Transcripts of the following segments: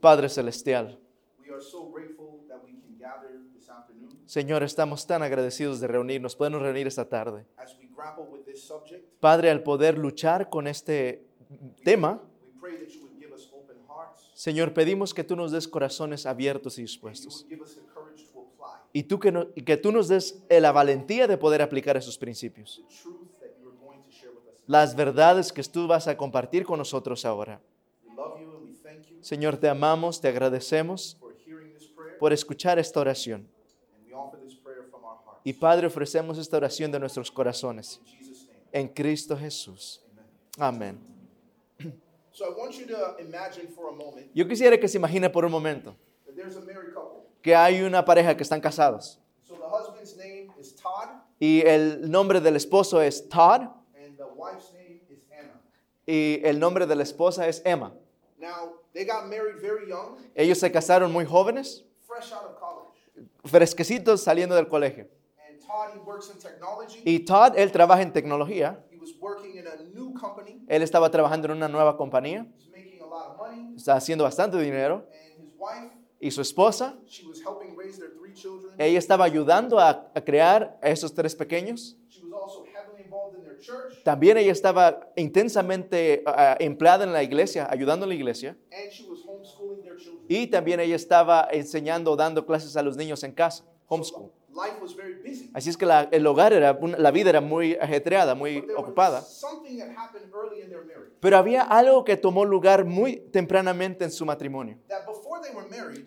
Padre Celestial, Señor, estamos tan agradecidos de reunirnos, podemos reunir esta tarde. Padre, al poder luchar con este tema, Señor, pedimos que tú nos des corazones abiertos y dispuestos. Y, tú que, no- y que tú nos des la valentía de poder aplicar esos principios. Las verdades que tú vas a compartir con nosotros ahora. We love you and we thank you Señor, te amamos, te agradecemos por escuchar esta oración. Y Padre, ofrecemos esta oración de nuestros corazones. En Cristo Jesús. Amén. Yo quisiera que se imagine por un momento que hay una pareja que están casados. Y el nombre del esposo es Todd y el nombre de la esposa es Emma. Now, they got married very young, Ellos se casaron muy jóvenes, fresh out of college. fresquecitos saliendo del colegio. And Todd, he works in technology. Y Todd, él trabaja en tecnología. He was working in a new company. Él estaba trabajando en una nueva compañía. He's making a lot of money. Está haciendo bastante dinero. And his wife, Y su esposa, she was helping raise their three children. ella estaba ayudando a, a crear a esos tres pequeños. She was also heavily involved in their church. También ella estaba intensamente ah, empleada en la iglesia, ayudando en la iglesia. Y también ella estaba enseñando, dando clases a los niños en casa, homeschool. Así es que la- el hogar era, la vida era muy ajetreada, muy ocupada. Pero había algo que tomó lugar muy tempranamente en su matrimonio.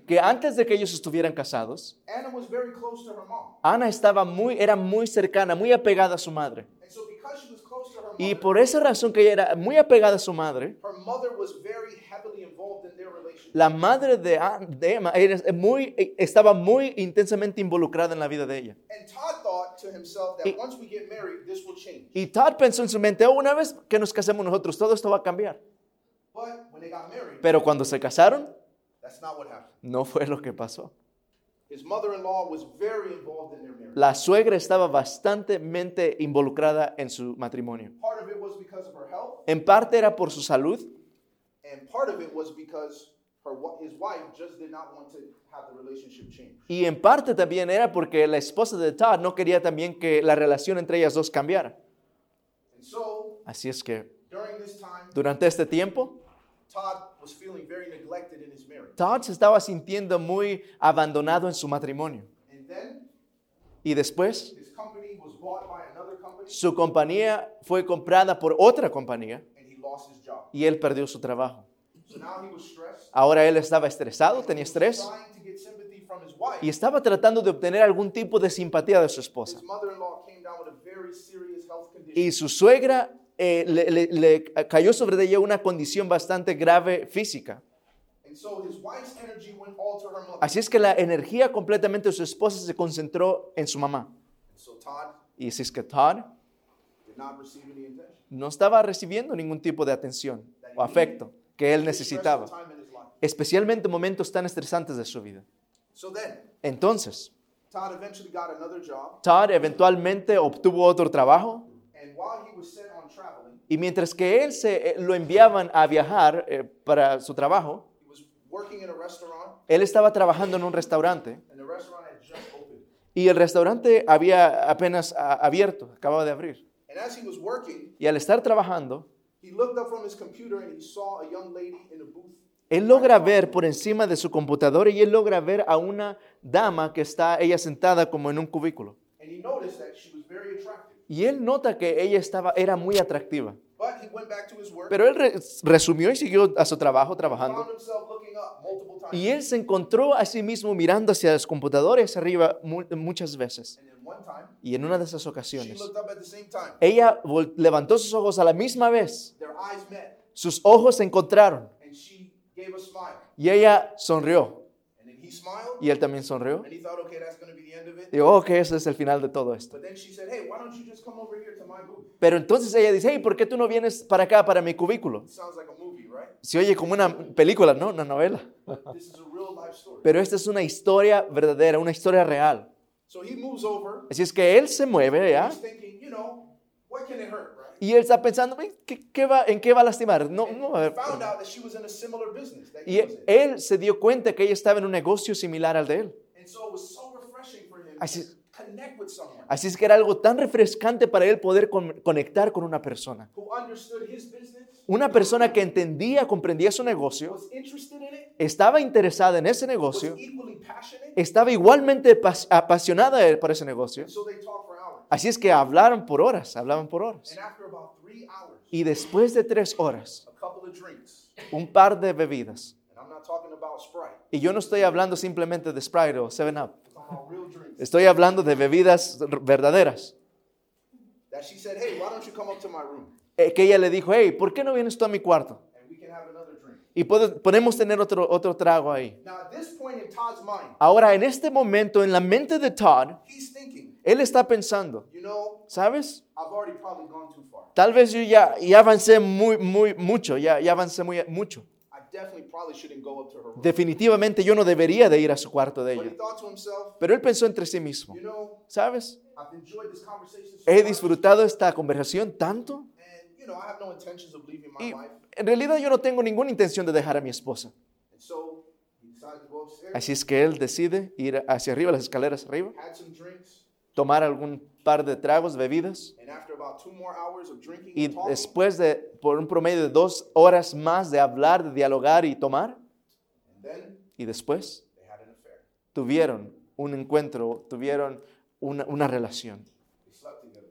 Que antes de que ellos estuvieran casados. Ana estaba muy, era muy cercana, muy apegada a su madre. And so because she was close to her Y por esa razón que ella era muy apegada a su madre, her mother was very heavily involved in their relationship. la madre de, de Emma era muy, estaba muy intensamente involucrada en la vida de ella. Y- once we get married, this will change. Y Todd pensó en su mente, "Oh, una vez que nos casemos nosotros, todo esto va a cambiar. But when they got married, Pero cuando se casaron, that's not what happened. no fue lo que pasó. La suegra estaba bastantemente involucrada en su matrimonio. Part of it was because of her health, En parte era por su salud and part of it was because her wa- his wife just did not want to have the relationship change. y en parte también era porque la esposa de Todd no quería también que la relación entre ellas dos cambiara. And so Así es que durante este tiempo, Todd Todd se estaba sintiendo muy abandonado en su matrimonio. Y después, su compañía fue comprada por otra compañía y él perdió su trabajo. Ahora él estaba estresado, tenía estrés y estaba tratando de obtener algún tipo de simpatía de su esposa. Y su suegra eh, le, le- le cayó sobre ella una condición bastante grave física. Así es que la energía completamente de su esposa se concentró en su mamá. Y así es que Todd no estaba recibiendo ningún tipo de atención o afecto que él necesitaba, especialmente en momentos tan estresantes de su vida. So then, Entonces, Todd eventualmente obtuvo otro trabajo. Y mientras que él se eh, lo enviaban a viajar eh, para su trabajo, él estaba trabajando en un restaurante and the restaurant had just opened. y el restaurante había apenas ah, abierto, acababa de abrir. And as he was working, Y al estar trabajando, he looked up from his computer and he saw a young lady in a booth. él logra ver por encima de su computadora y él logra ver a una dama que está ella sentada como en un cubículo. And he noticed that she was very attractive. Y él nota que ella estaba, era muy atractiva. Pero él re- resumió y siguió a su trabajo trabajando. Y él se encontró a sí mismo mirando hacia los computadores arriba mu- muchas veces. Y en una de esas ocasiones, ella levantó sus ojos a la misma vez. Sus ojos se encontraron y ella sonrió. Y él también sonrió. digo, ok, ese es el final de todo esto. Pero entonces ella dice, hey, ¿por qué tú no vienes para acá, para mi cubículo? Se oye como una película, ¿no? Una novela. Pero esta es una historia verdadera, una historia real. Así es que él se mueve, ¿ya? Y él está pensando, "Ven, ¿qué, qué va, ¿en qué va a lastimar? No, no. a Y él se dio cuenta que ella estaba en un negocio similar al de él. Así- Así es que era algo tan refrescante para él poder con- conectar con una persona. Una persona que entendía, comprendía su negocio, estaba interesada en ese negocio, estaba igualmente pas- apasionada por ese negocio. Así es que hablaron por horas, hablaban por horas. Y después de tres horas, un par de bebidas. and I'm not talking about Sprite, Y yo no estoy hablando simplemente de Sprite o 7-Up. I'm talking about real drinks, Estoy hablando de bebidas verdaderas. Eh, Que ella le dijo, hey, ¿por qué no vienes tú a mi cuarto? and we can have another drink? Y pode- podemos tener otro, otro trago ahí. Now, mind, Ahora, en este momento, en la mente de Todd, he's thinking, él está pensando, you know, ¿sabes? I've already probably gone too far. Tal vez yo ya, ya avancé muy, muy, mucho, ya, ya avancé muy, mucho. I definitely probably shouldn't go up to her room. Definitivamente yo no debería de ir a su cuarto de But he ella. thought to himself, Pero él pensó entre sí mismo, ¿sabes? I've enjoyed this conversation so He disfrutado esta conversación tanto you know, I have no intentions of leaving my y wife. en realidad yo no tengo ninguna intención de dejar a mi esposa. And so he decided to go upstairs, Así es que él decide ir hacia arriba, las escaleras arriba, had some drinks, tomar algún par de tragos, bebidas, and after about two more hours of drinking y and talking, después de, por un promedio de dos horas más de hablar, de dialogar y tomar, and then y después they had an affair. tuvieron un encuentro, tuvieron una, una relación, They slept together.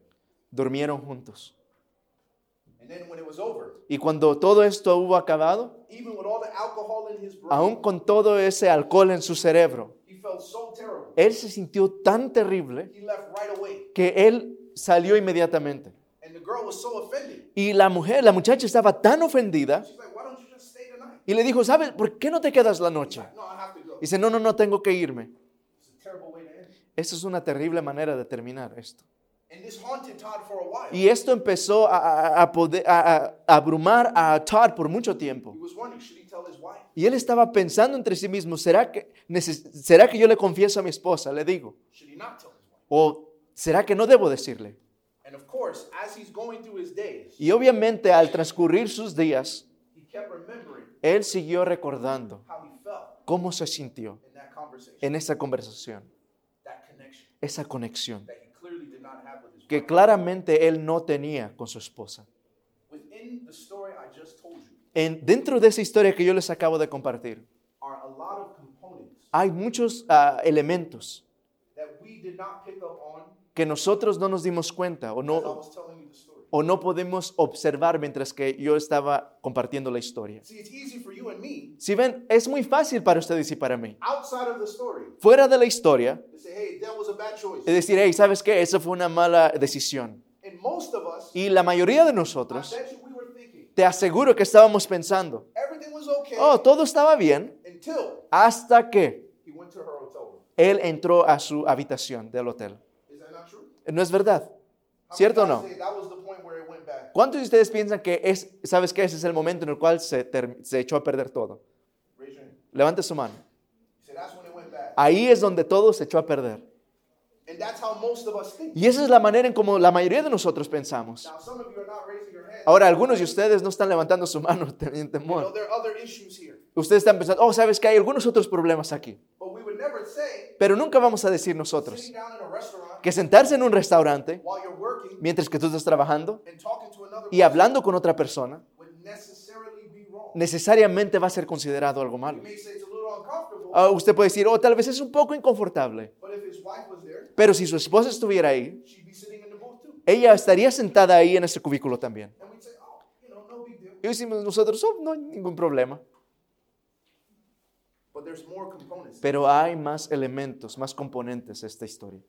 durmieron juntos. And then when it was over, Y cuando todo esto hubo acabado, even with all the alcohol in his brain, aún con todo ese alcohol en su cerebro, él se sintió tan terrible que él salió inmediatamente. And the girl was so offended. Y la mujer, la muchacha estaba tan ofendida y le dijo, ¿sabes por qué no te quedas la noche? No, I have to go. Dice, no, no, no, tengo que irme. Esa es una terrible manera de terminar esto. And this haunted Todd for a while. Y esto empezó a, a- poder, a, a abrumar a Todd por mucho tiempo. He was wondering, should he tell his wife? Y él estaba pensando entre sí mismo, ¿será que, ¿será que yo le confieso a mi esposa? Le digo. Should he not tell his wife? ¿O será que no debo decirle? And of course, as he's going through his days, Y obviamente al transcurrir sus días, he kept remembering él siguió recordando how he felt cómo se sintió in that conversation, en esa conversación, that connection esa conexión que claramente él no tenía con su esposa. En, dentro de esa historia que yo les acabo de compartir, hay muchos ah, elementos que nosotros no nos dimos cuenta o no, o no podemos observar mientras que yo estaba compartiendo la historia. Si ven, es muy fácil para ustedes y para mí, fuera de la historia, es decir, hey, ¿sabes qué? Esa fue una mala decisión. Y la mayoría de nosotros, te aseguro que estábamos pensando, oh, todo estaba bien, hasta que él entró a su habitación del hotel. ¿No es verdad? ¿Cierto o no? ¿Cuántos de ustedes piensan que es, sabes qué? Ese es el momento en el cual se, echó a perder todo? Levante su mano. Ahí es donde todo se echó a perder. And that's how most of us think. Y esa es la manera en como la mayoría de nosotros pensamos. Ahora, algunos de ustedes no están levantando su mano, tienen temor. Ustedes están pensando, oh, sabes que hay algunos otros problemas aquí. Pero nunca vamos a decir nosotros que sentarse en un restaurante mientras que tú estás trabajando y hablando con otra persona necesariamente va a ser considerado algo malo. Ah, usted puede decir, oh, tal vez es un poco inconfortable. Pero si su esposa estuviera ahí, ella estaría sentada ahí en ese cubículo también. Oh. Y decimos nosotros, oh, no hay ningún problema. Pero hay más elementos, más componentes a esta historia.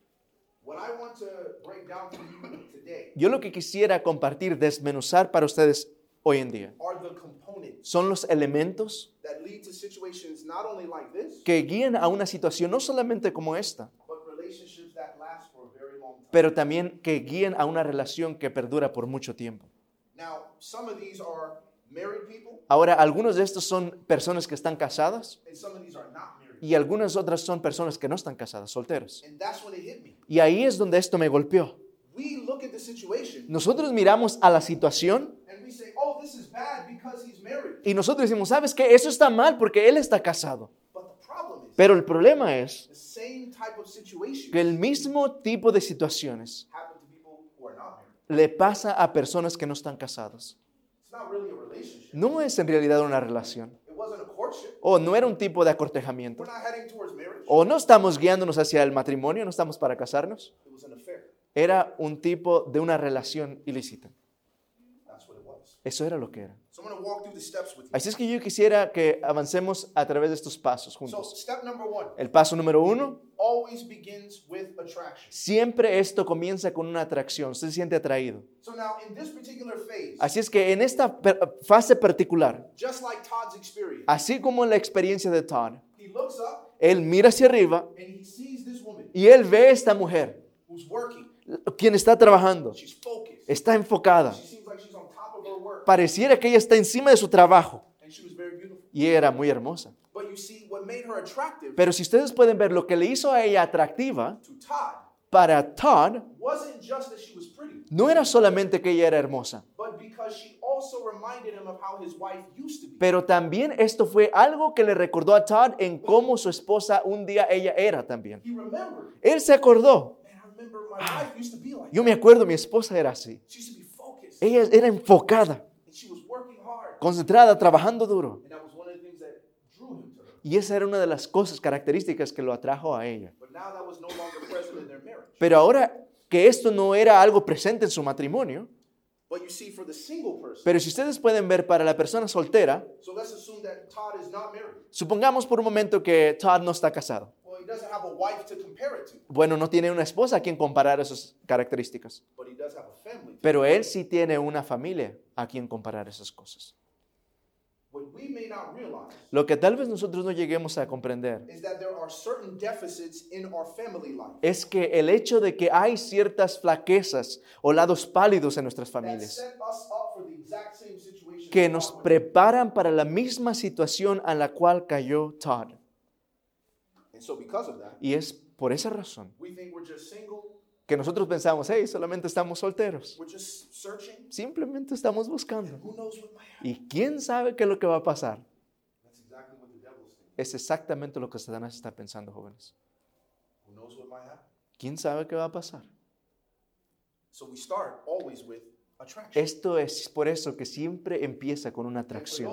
Yo lo que quisiera compartir, desmenuzar para ustedes hoy en día, son los elementos que guían a una situación no solamente como esta, pero también que guían a una relación que perdura por mucho tiempo. Ahora, algunos de estos son personas que están casadas y algunas otras son personas que no están casadas, solteras. And that's when it hit me. Y ahí es donde esto me golpeó. we look at the situation nosotros miramos a la situación and we say, oh, this is bad because he's married. y nosotros decimos, ¿sabes qué? Eso está mal porque él está casado. But the problem is, Pero el problema es the same type of situation que el mismo tipo de situaciones le pasa a personas que no están relationship. No es en realidad una relación. It wasn't a courtship. O no era un tipo de acortejamiento. O no estamos guiándonos hacia el matrimonio, no estamos para casarnos. Era un tipo de una relación ilícita. Eso era lo que era. So I'm going to walk through the steps with you. Así es que yo quisiera que avancemos a través de estos pasos So, juntos. step number one El paso número uno, always begins with attraction. siempre esto comienza con una atracción. Usted se siente atraído. So, now in this particular phase, Así es que en esta fase particular, just like Todd's experience, así como en la experiencia de Todd, he looks up él mira hacia arriba y él ve a esta mujer, quien está trabajando, está enfocada. Pareciera que ella está encima de su trabajo And she was very beautiful. y era muy hermosa. But you see, what made her attractive Pero si ustedes pueden ver lo que le hizo a ella atractiva, para Todd wasn't just that she was pretty, no era solamente que ella era hermosa, but because she also reminded him of how his wife used to be. pero también esto fue algo que le recordó a Todd en cómo su esposa un día ella era también. Él se acordó. Yo me acuerdo, mi esposa era así. Ella era enfocada, And she was working hard. Concentrada, trabajando duro. Y esa era una de las cosas características que lo atrajo a ella. Pero ahora que esto no era algo presente en su matrimonio, pero si ustedes pueden ver para la persona soltera, supongamos por un momento que Todd no está casado. Bueno, no tiene una esposa a quien comparar esas características, pero él sí tiene una familia a quien comparar esas cosas. What we may not realize Lo que tal vez nosotros no lleguemos a comprender is that there are certain deficits in our family life es que el hecho de que hay ciertas flaquezas o lados pálidos en nuestras that familias set us up for the exact same situation. que nos preparan para la misma situación a la cual cayó Todd. through. And so, because of that, Y es por esa razón que nosotros pensamos, hey, solamente estamos solteros. Simplemente estamos buscando. ¿Y quién sabe qué es lo que va a pasar? Es exactamente lo que Satanás está pensando, jóvenes. ¿Quién sabe qué va a pasar? Esto es por eso que siempre empieza con una atracción.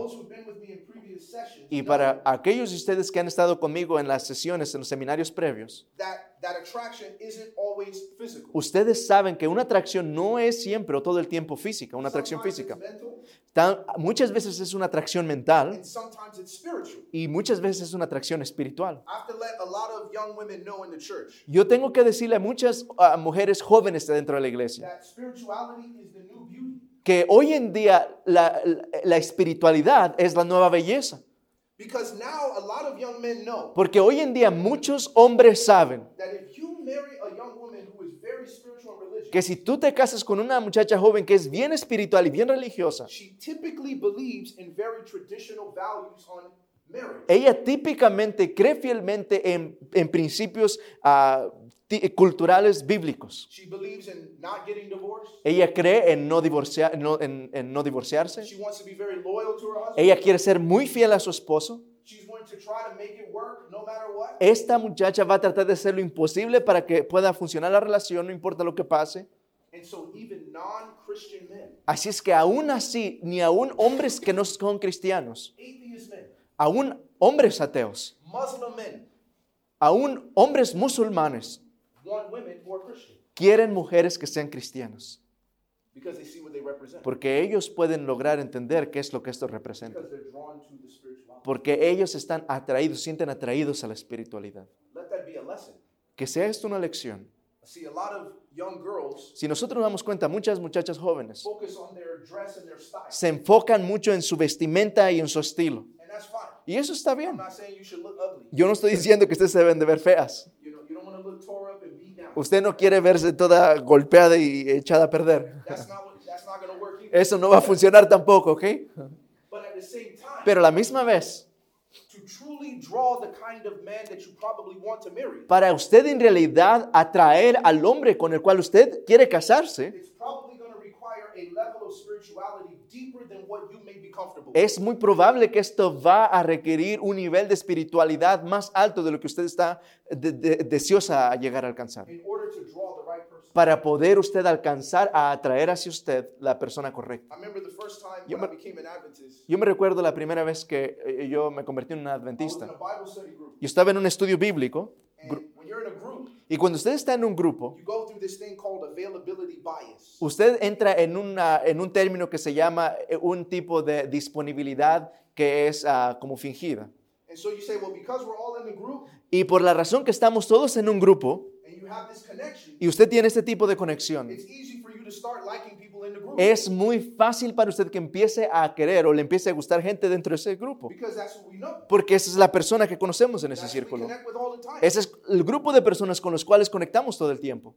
Y para aquellos de ustedes que han estado conmigo en las sesiones, en los seminarios previos, that that attraction isn't always physical. ustedes saben que una atracción no es siempre o todo el tiempo física, una atracción física. Tan- muchas veces es una atracción mental y muchas veces es una atracción espiritual. I have to let a lot of young women know in the church Yo tengo que decirle a muchas ah, mujeres jóvenes dentro de la iglesia que hoy en día la, la- la espiritualidad es la nueva belleza. Because now a lot of young men know Porque hoy en día muchos hombres saben que si tú te casas con una muchacha joven que es bien espiritual y bien religiosa, ella típicamente cree fielmente en, en principios ti- culturales bíblicos. She believes in not getting divorced. Ella cree en no, divorciar, no- en- en no divorciarse. She wants to be very loyal to her husband. Ella quiere ser muy fiel a su esposo. Esta muchacha va a tratar de hacer lo imposible para que pueda funcionar la relación, no importa lo que pase. And so even non-Christian men, Así es que aún así, ni aún hombres que no son cristianos, aún hombres ateos, Muslim men aún hombres musulmanes quieren mujeres que sean represent. porque ellos pueden lograr entender qué es lo que esto representa, porque ellos están atraídos, sienten atraídos a la espiritualidad. Que sea esto una lección. Si nosotros nos damos cuenta, muchas muchachas jóvenes se enfocan mucho en su vestimenta y en su estilo. Y eso está bien. Yo no estoy diciendo que ustedes se deben de ver feas. You know, you don't want to look tore up and beat down. Usted no quiere verse toda golpeada y echada a perder. Eso no va a funcionar tampoco, ¿ok? Pero a la misma vez, to truly draw the kind of man that you probably want to marry, para usted en realidad atraer al hombre con el cual usted quiere casarse, es muy probable que esto va a requerir un nivel de espiritualidad más alto de lo que usted está de- de- deseosa a llegar a alcanzar. Para poder usted alcanzar a atraer hacia usted la persona correcta. Yo me- Yo recuerdo la primera vez que eh, yo me convertí en un adventista. Yo estaba en un estudio bíblico And y cuando usted está en un grupo, usted entra en, una, en un término que se llama eh, un tipo de disponibilidad que es ah, como fingida. And so you say, well, because we're all in the group Y por la razón que estamos todos en un grupo and you have this connection, y usted tiene este tipo de conexión, es muy fácil para usted que empiece a querer o le empiece a gustar gente dentro de ese grupo. Because that's who we know. Porque esa es la persona que conocemos en ese círculo. Ese es el grupo de personas con los cuales conectamos todo el tiempo.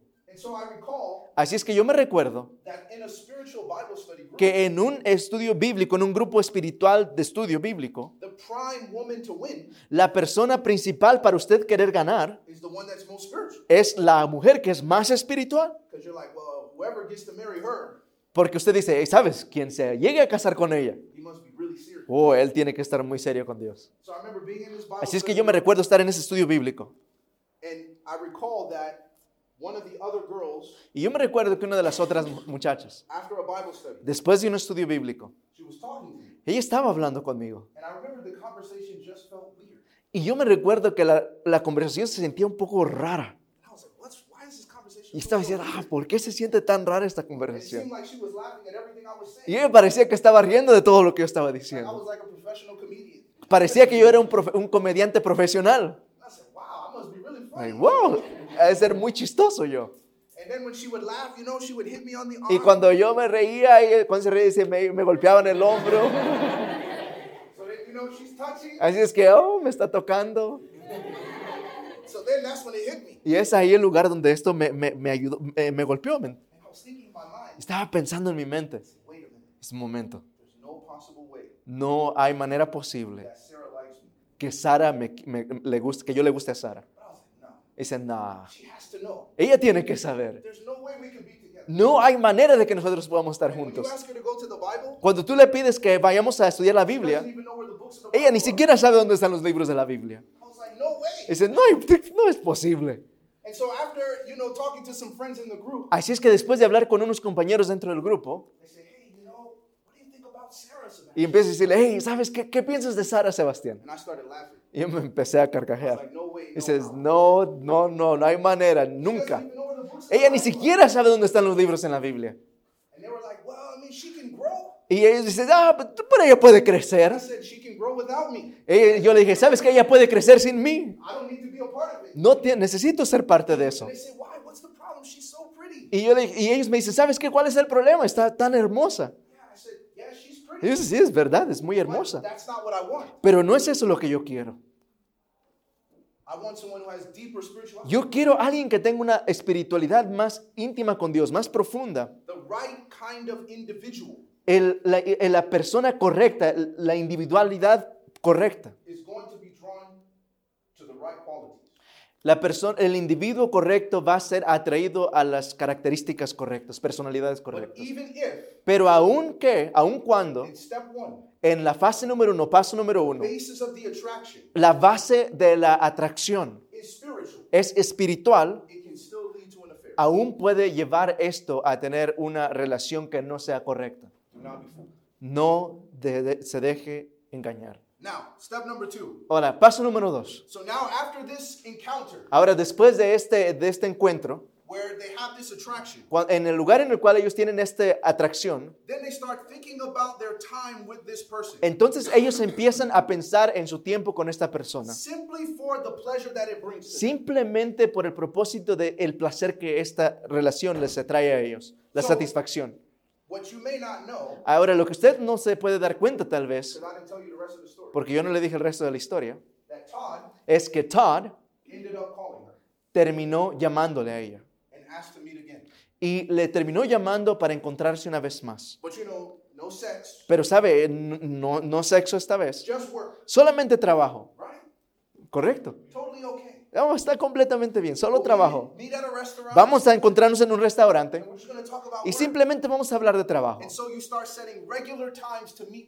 Así es que yo me recuerdo that in a spiritual Bible study group, que en un estudio bíblico, en un grupo espiritual de estudio bíblico, the prime woman to win la persona principal para usted querer ganar es la mujer que es más espiritual. Porque usted dice, "Hey, ¿sabes? Quien se llegue a casar con ella, oh, él tiene que estar muy serio con Dios. So I remember being in this Bible Así es que yo me recuerdo estar en ese estudio bíblico. and I recall that one of the other girls, Y yo me recuerdo que una de las otras mu- muchachas, after a Bible study, después de un estudio bíblico, she was talking to me. ella estaba hablando conmigo. And I remember the conversation just felt weird. Y yo me recuerdo que la, la conversación se sentía un poco rara. And I was like, What's, why is this conversation Y estaba diciendo, ah, ¿por qué se siente tan rara esta conversación? Y me parecía que estaba riendo de todo lo que yo estaba diciendo. Parecía que yo era un, profe- un comediante profesional. Like, wow, ha de ser muy chistoso yo. And then when she would laugh, you know, she would hit me on the arm. Y cuando yo me reía, cuando se reía, me, me golpeaban el hombro. So then, you know, she's touching. Así es que, oh, me está tocando. So then that's when it hit me. Y es ahí el lugar donde esto me, me, me ayudó, me, me golpeó. men. And I was thinking in my mind, Estaba pensando en mi mente. Es un momento. no possible way No hay manera posible que Sara me, le guste, que yo le guste a Sara. No, Dice, know. ella tiene que saber. No way we can be together. No hay manera de que nosotros podamos estar juntos. Cuando tú le pides que vayamos a estudiar la Biblia, ella ni siquiera sabe dónde están los libros de la Biblia. I was like, no way. Dice, no, no es posible. And so after, you know, talking to some friends in the group, Así es que después de hablar con unos compañeros dentro del grupo, they say, hey, you know, what do you think about Sarah, Sebastian? y empiezo a decirle, hey, ¿sabes qué, qué piensas de Sara Sebastián? And I started laughing. Y yo me empecé a carcajear. like, no way, no Dices, no, no, no, no hay manera, nunca. Ella ni siquiera sabe dónde están los libros en la Biblia. And they were like, well, I mean, she can grow. Y ellos dicen, ah, pero ella puede crecer. I said, she can grow without me. Yo le dije, ¿sabes que ella puede crecer sin mí? I don't need to be a part of it. No tie- necesito ser parte de eso. Y, yo le y ellos me dicen, ¿sabes qué? ¿Cuál es el problema? Está tan hermosa. Y yo, sí, es verdad, es muy hermosa. Pero no es eso lo que yo quiero. Yo quiero a alguien que tenga una espiritualidad más íntima con Dios, más profunda. El- la, la persona correcta, la individualidad correcta. is going to be drawn to the right qualities. La persona, el individuo correcto va a ser atraído a las características correctas, personalidades But correctas. even if, Pero aun que, aun cuando, en la fase número uno, paso número uno, basis of the attraction la base de la atracción is spiritual, es espiritual, it can still lead to an affair. aún puede llevar esto a tener una relación que no sea correcta. No de- de- se deje engañar. Now, step number two. Ahora, paso número dos. So now, after this encounter, Ahora, después de este, de este encuentro, where they have this attraction, en el lugar en el cual ellos tienen esta atracción, then they start thinking about their time with this person entonces ellos empiezan a pensar en su tiempo con esta persona. simply for the pleasure that it brings. Simplemente por el propósito del el placer que esta relación les trae a ellos, la So- satisfacción. What you may not know, Ahora, lo que usted no se puede dar cuenta tal vez, porque yo no le dije el resto de la historia, es que Todd terminó llamándole a ella y le terminó llamando para encontrarse una vez más. Pero sabe, no, no sexo esta vez, solamente trabajo. Correcto. No, está completamente bien, solo trabajo. Vamos a encontrarnos en un restaurante y simplemente vamos a hablar de trabajo.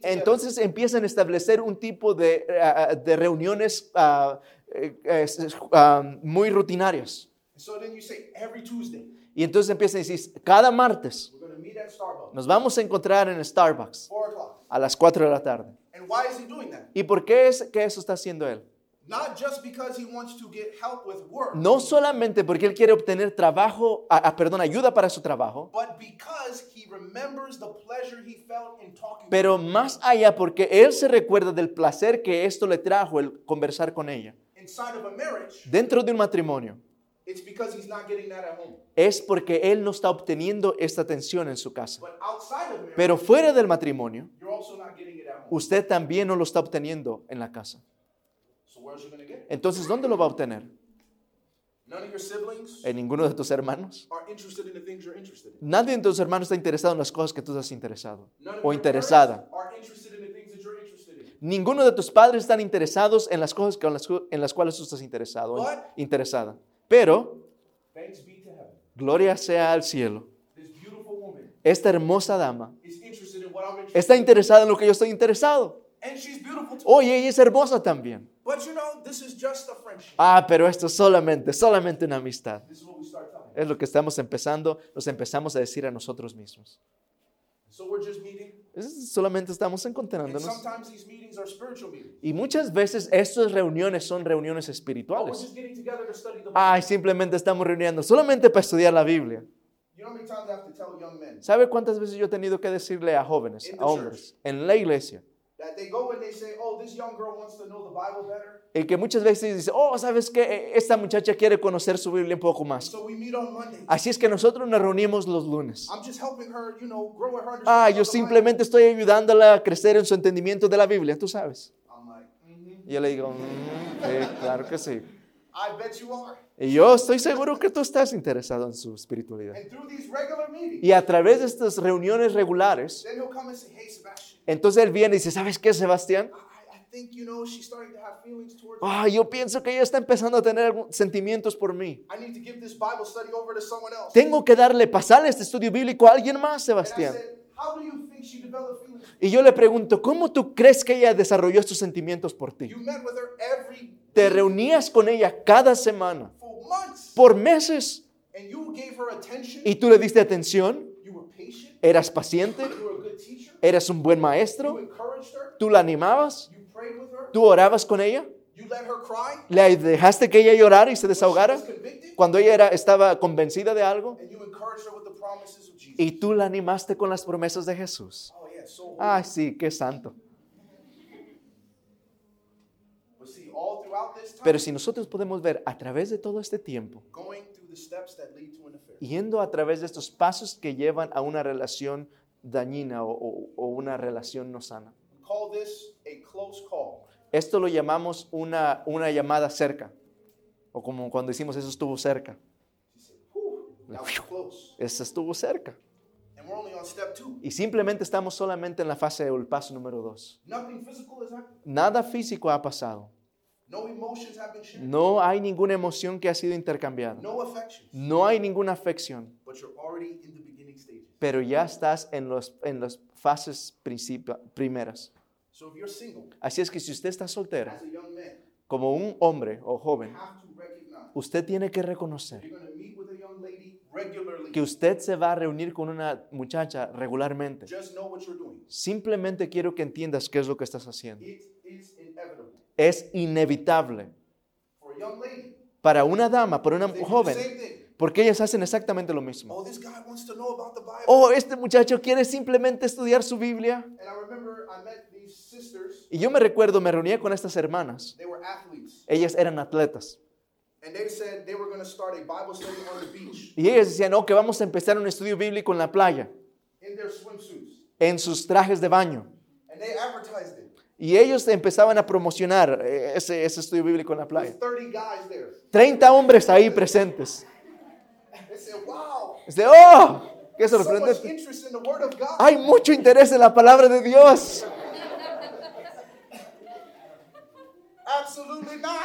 Entonces empiezan a establecer un tipo de, ah, de reuniones eh, ah, muy rutinarias. And so then you say every Tuesday Y entonces empiezan a decir, cada martes nos vamos a encontrar en Starbucks a las 4 de la tarde. And why is he doing that? ¿Y por qué es que eso está haciendo él? Not just because he wants to get help with work, No solamente porque él quiere obtener trabajo, ah, ah, perdón, ayuda para su trabajo, but because he remembers the pleasure he felt in talking. pero más allá porque él se recuerda del placer que esto le trajo el conversar con ella. Inside of a marriage, Dentro de un matrimonio it's because he's not getting that at home. es porque él no está obteniendo esta atención en su casa. But outside of marriage, Pero fuera del matrimonio, you're also not getting it at home. usted también no lo está obteniendo en la casa. Entonces, ¿dónde lo va a obtener? None of your siblings ¿En ninguno de tus hermanos? are interested in the things you're interested in. Nadie de tus hermanos está interesado en las cosas que tú estás interesado None of o interesada. parents are interested in the things that you're interested in. Ninguno de tus padres están interesados en las cosas en las cuales tú estás interesado, But- interesada. Pero, gloria sea al cielo, esta hermosa dama está in. interesada en lo que yo estoy interesado. Oye, ella es hermosa también. But you know, this is just a friendship. Ah, pero esto es solamente, solamente una amistad. This is what we start telling. Es lo que estamos empezando, nos empezamos a decir a nosotros mismos. So we're just meeting. Es- Solamente estamos encontrándonos. sometimes these meetings are spiritual meetings. Y muchas veces estas reuniones son reuniones espirituales. Ay, simplemente estamos reuniendo solamente para estudiar la Biblia. You know how many times I have to tell young men ¿Sabe cuántas veces yo he tenido que decirle a jóvenes, a hombres, en la iglesia? Oh. El que muchas veces dice, oh, ¿sabes qué? Esta muchacha quiere conocer su Biblia un poco más. Así es que nosotros nos reunimos los lunes. I'm just helping her, you know, grow her understanding. Ah, yo simplemente estoy ayudándola a crecer en su entendimiento de la Biblia, tú sabes. Mm-hmm. Y yo le digo, "Mm, sí, claro que sí. Y yo estoy seguro que tú estás interesado en su espiritualidad. Y a través de estas reuniones regulares, entonces él viene y dice, ¿sabes qué, Sebastián? Ah, yo pienso que ella está empezando a tener sentimientos por mí. Tengo que darle, pasarle este estudio bíblico a alguien más, Sebastián. Y yo le pregunto, ¿cómo tú crees que ella desarrolló estos sentimientos por ti? Te reunías con ella cada semana, por meses, y tú le diste atención, eras paciente, Eras un buen maestro, tú la animabas, tú orabas con ella, le dejaste que ella llorara y se desahogara cuando ella era, estaba convencida de algo, y tú la animaste con las promesas de Jesús. Ay, sí, qué santo. Pero si nosotros podemos ver a través de todo este tiempo, yendo a través de estos pasos que llevan a una relación dañina o, o- o una relación no sana. Call this a close call. Esto lo llamamos una, una llamada cerca, o como cuando decimos eso estuvo cerca. Eso estuvo cerca. And we're only on step two. Y simplemente estamos solamente en la fase o el paso número dos. Nothing physical has happened. Nada físico ha pasado. No emotions have been shared. No hay ninguna emoción que ha sido intercambiada. No hay ninguna afección. Pero ya estás en, los, en las fases primeras. So if you're single, Así es que si usted está soltero, as a young man, como un hombre o joven, usted tiene que reconocer que usted se va a reunir con una muchacha regularmente. Just know what you're doing. Simplemente quiero que entiendas qué es lo que estás haciendo. Es inevitable For a young lady, para una dama, para una joven. Porque ellas hacen exactamente lo mismo. Oh, this guy wants to know about the Bible. Oh, este muchacho quiere simplemente estudiar su Biblia. And I remember I met these sisters. Y yo me recuerdo, me reunía con estas hermanas. They were athletes. Ellas eran atletas. Y ellas decían, no, que vamos a empezar un estudio bíblico en la playa, in their swimsuits. en sus trajes de baño. And they advertised it. Y ellos empezaban a promocionar eh, ese, ese estudio bíblico en la playa. With 30 guys there. 30 hombres ahí presentes. Dice, oh, Qué sorprendente. Hay mucho interés en la palabra de Dios.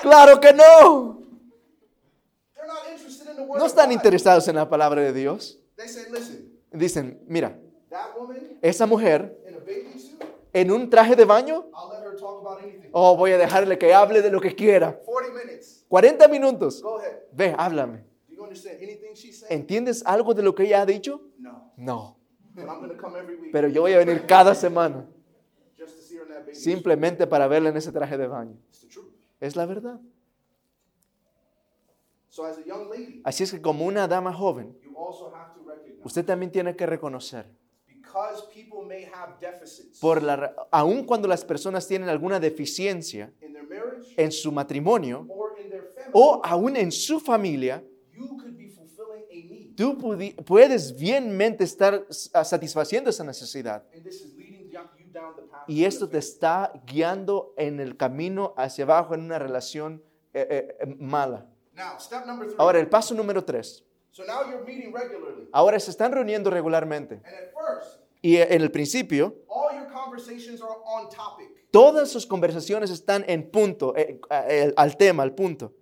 Claro que no. No están interesados en la palabra de Dios. Dicen, mira, esa mujer en un traje de baño, oh, voy a dejarle que hable de lo que quiera. 40 minutes. 40 minutos. Ve, háblame. ¿Entiendes algo de lo que ella ha dicho? No. Pero yo voy a venir cada semana simplemente para verla en ese traje de baño. Es la verdad. So as a young lady, Así es que como una dama joven, you also have to recognize usted también tiene que reconocer, because people may have deficits por la, aun cuando las personas tienen alguna deficiencia in their marriage en su matrimonio o aún en su familia, you could be fulfilling a need. Tú puedes bienmente estar s- a- satisfaciendo esa necesidad. Y to esto te está guiando en el camino hacia abajo en una relación eh, eh, eh, mala. Ahora, el paso número tres. Ahora se están reuniendo regularmente. Y eh, en el principio, todas sus conversaciones están en punto, eh, eh, al tema, al punto.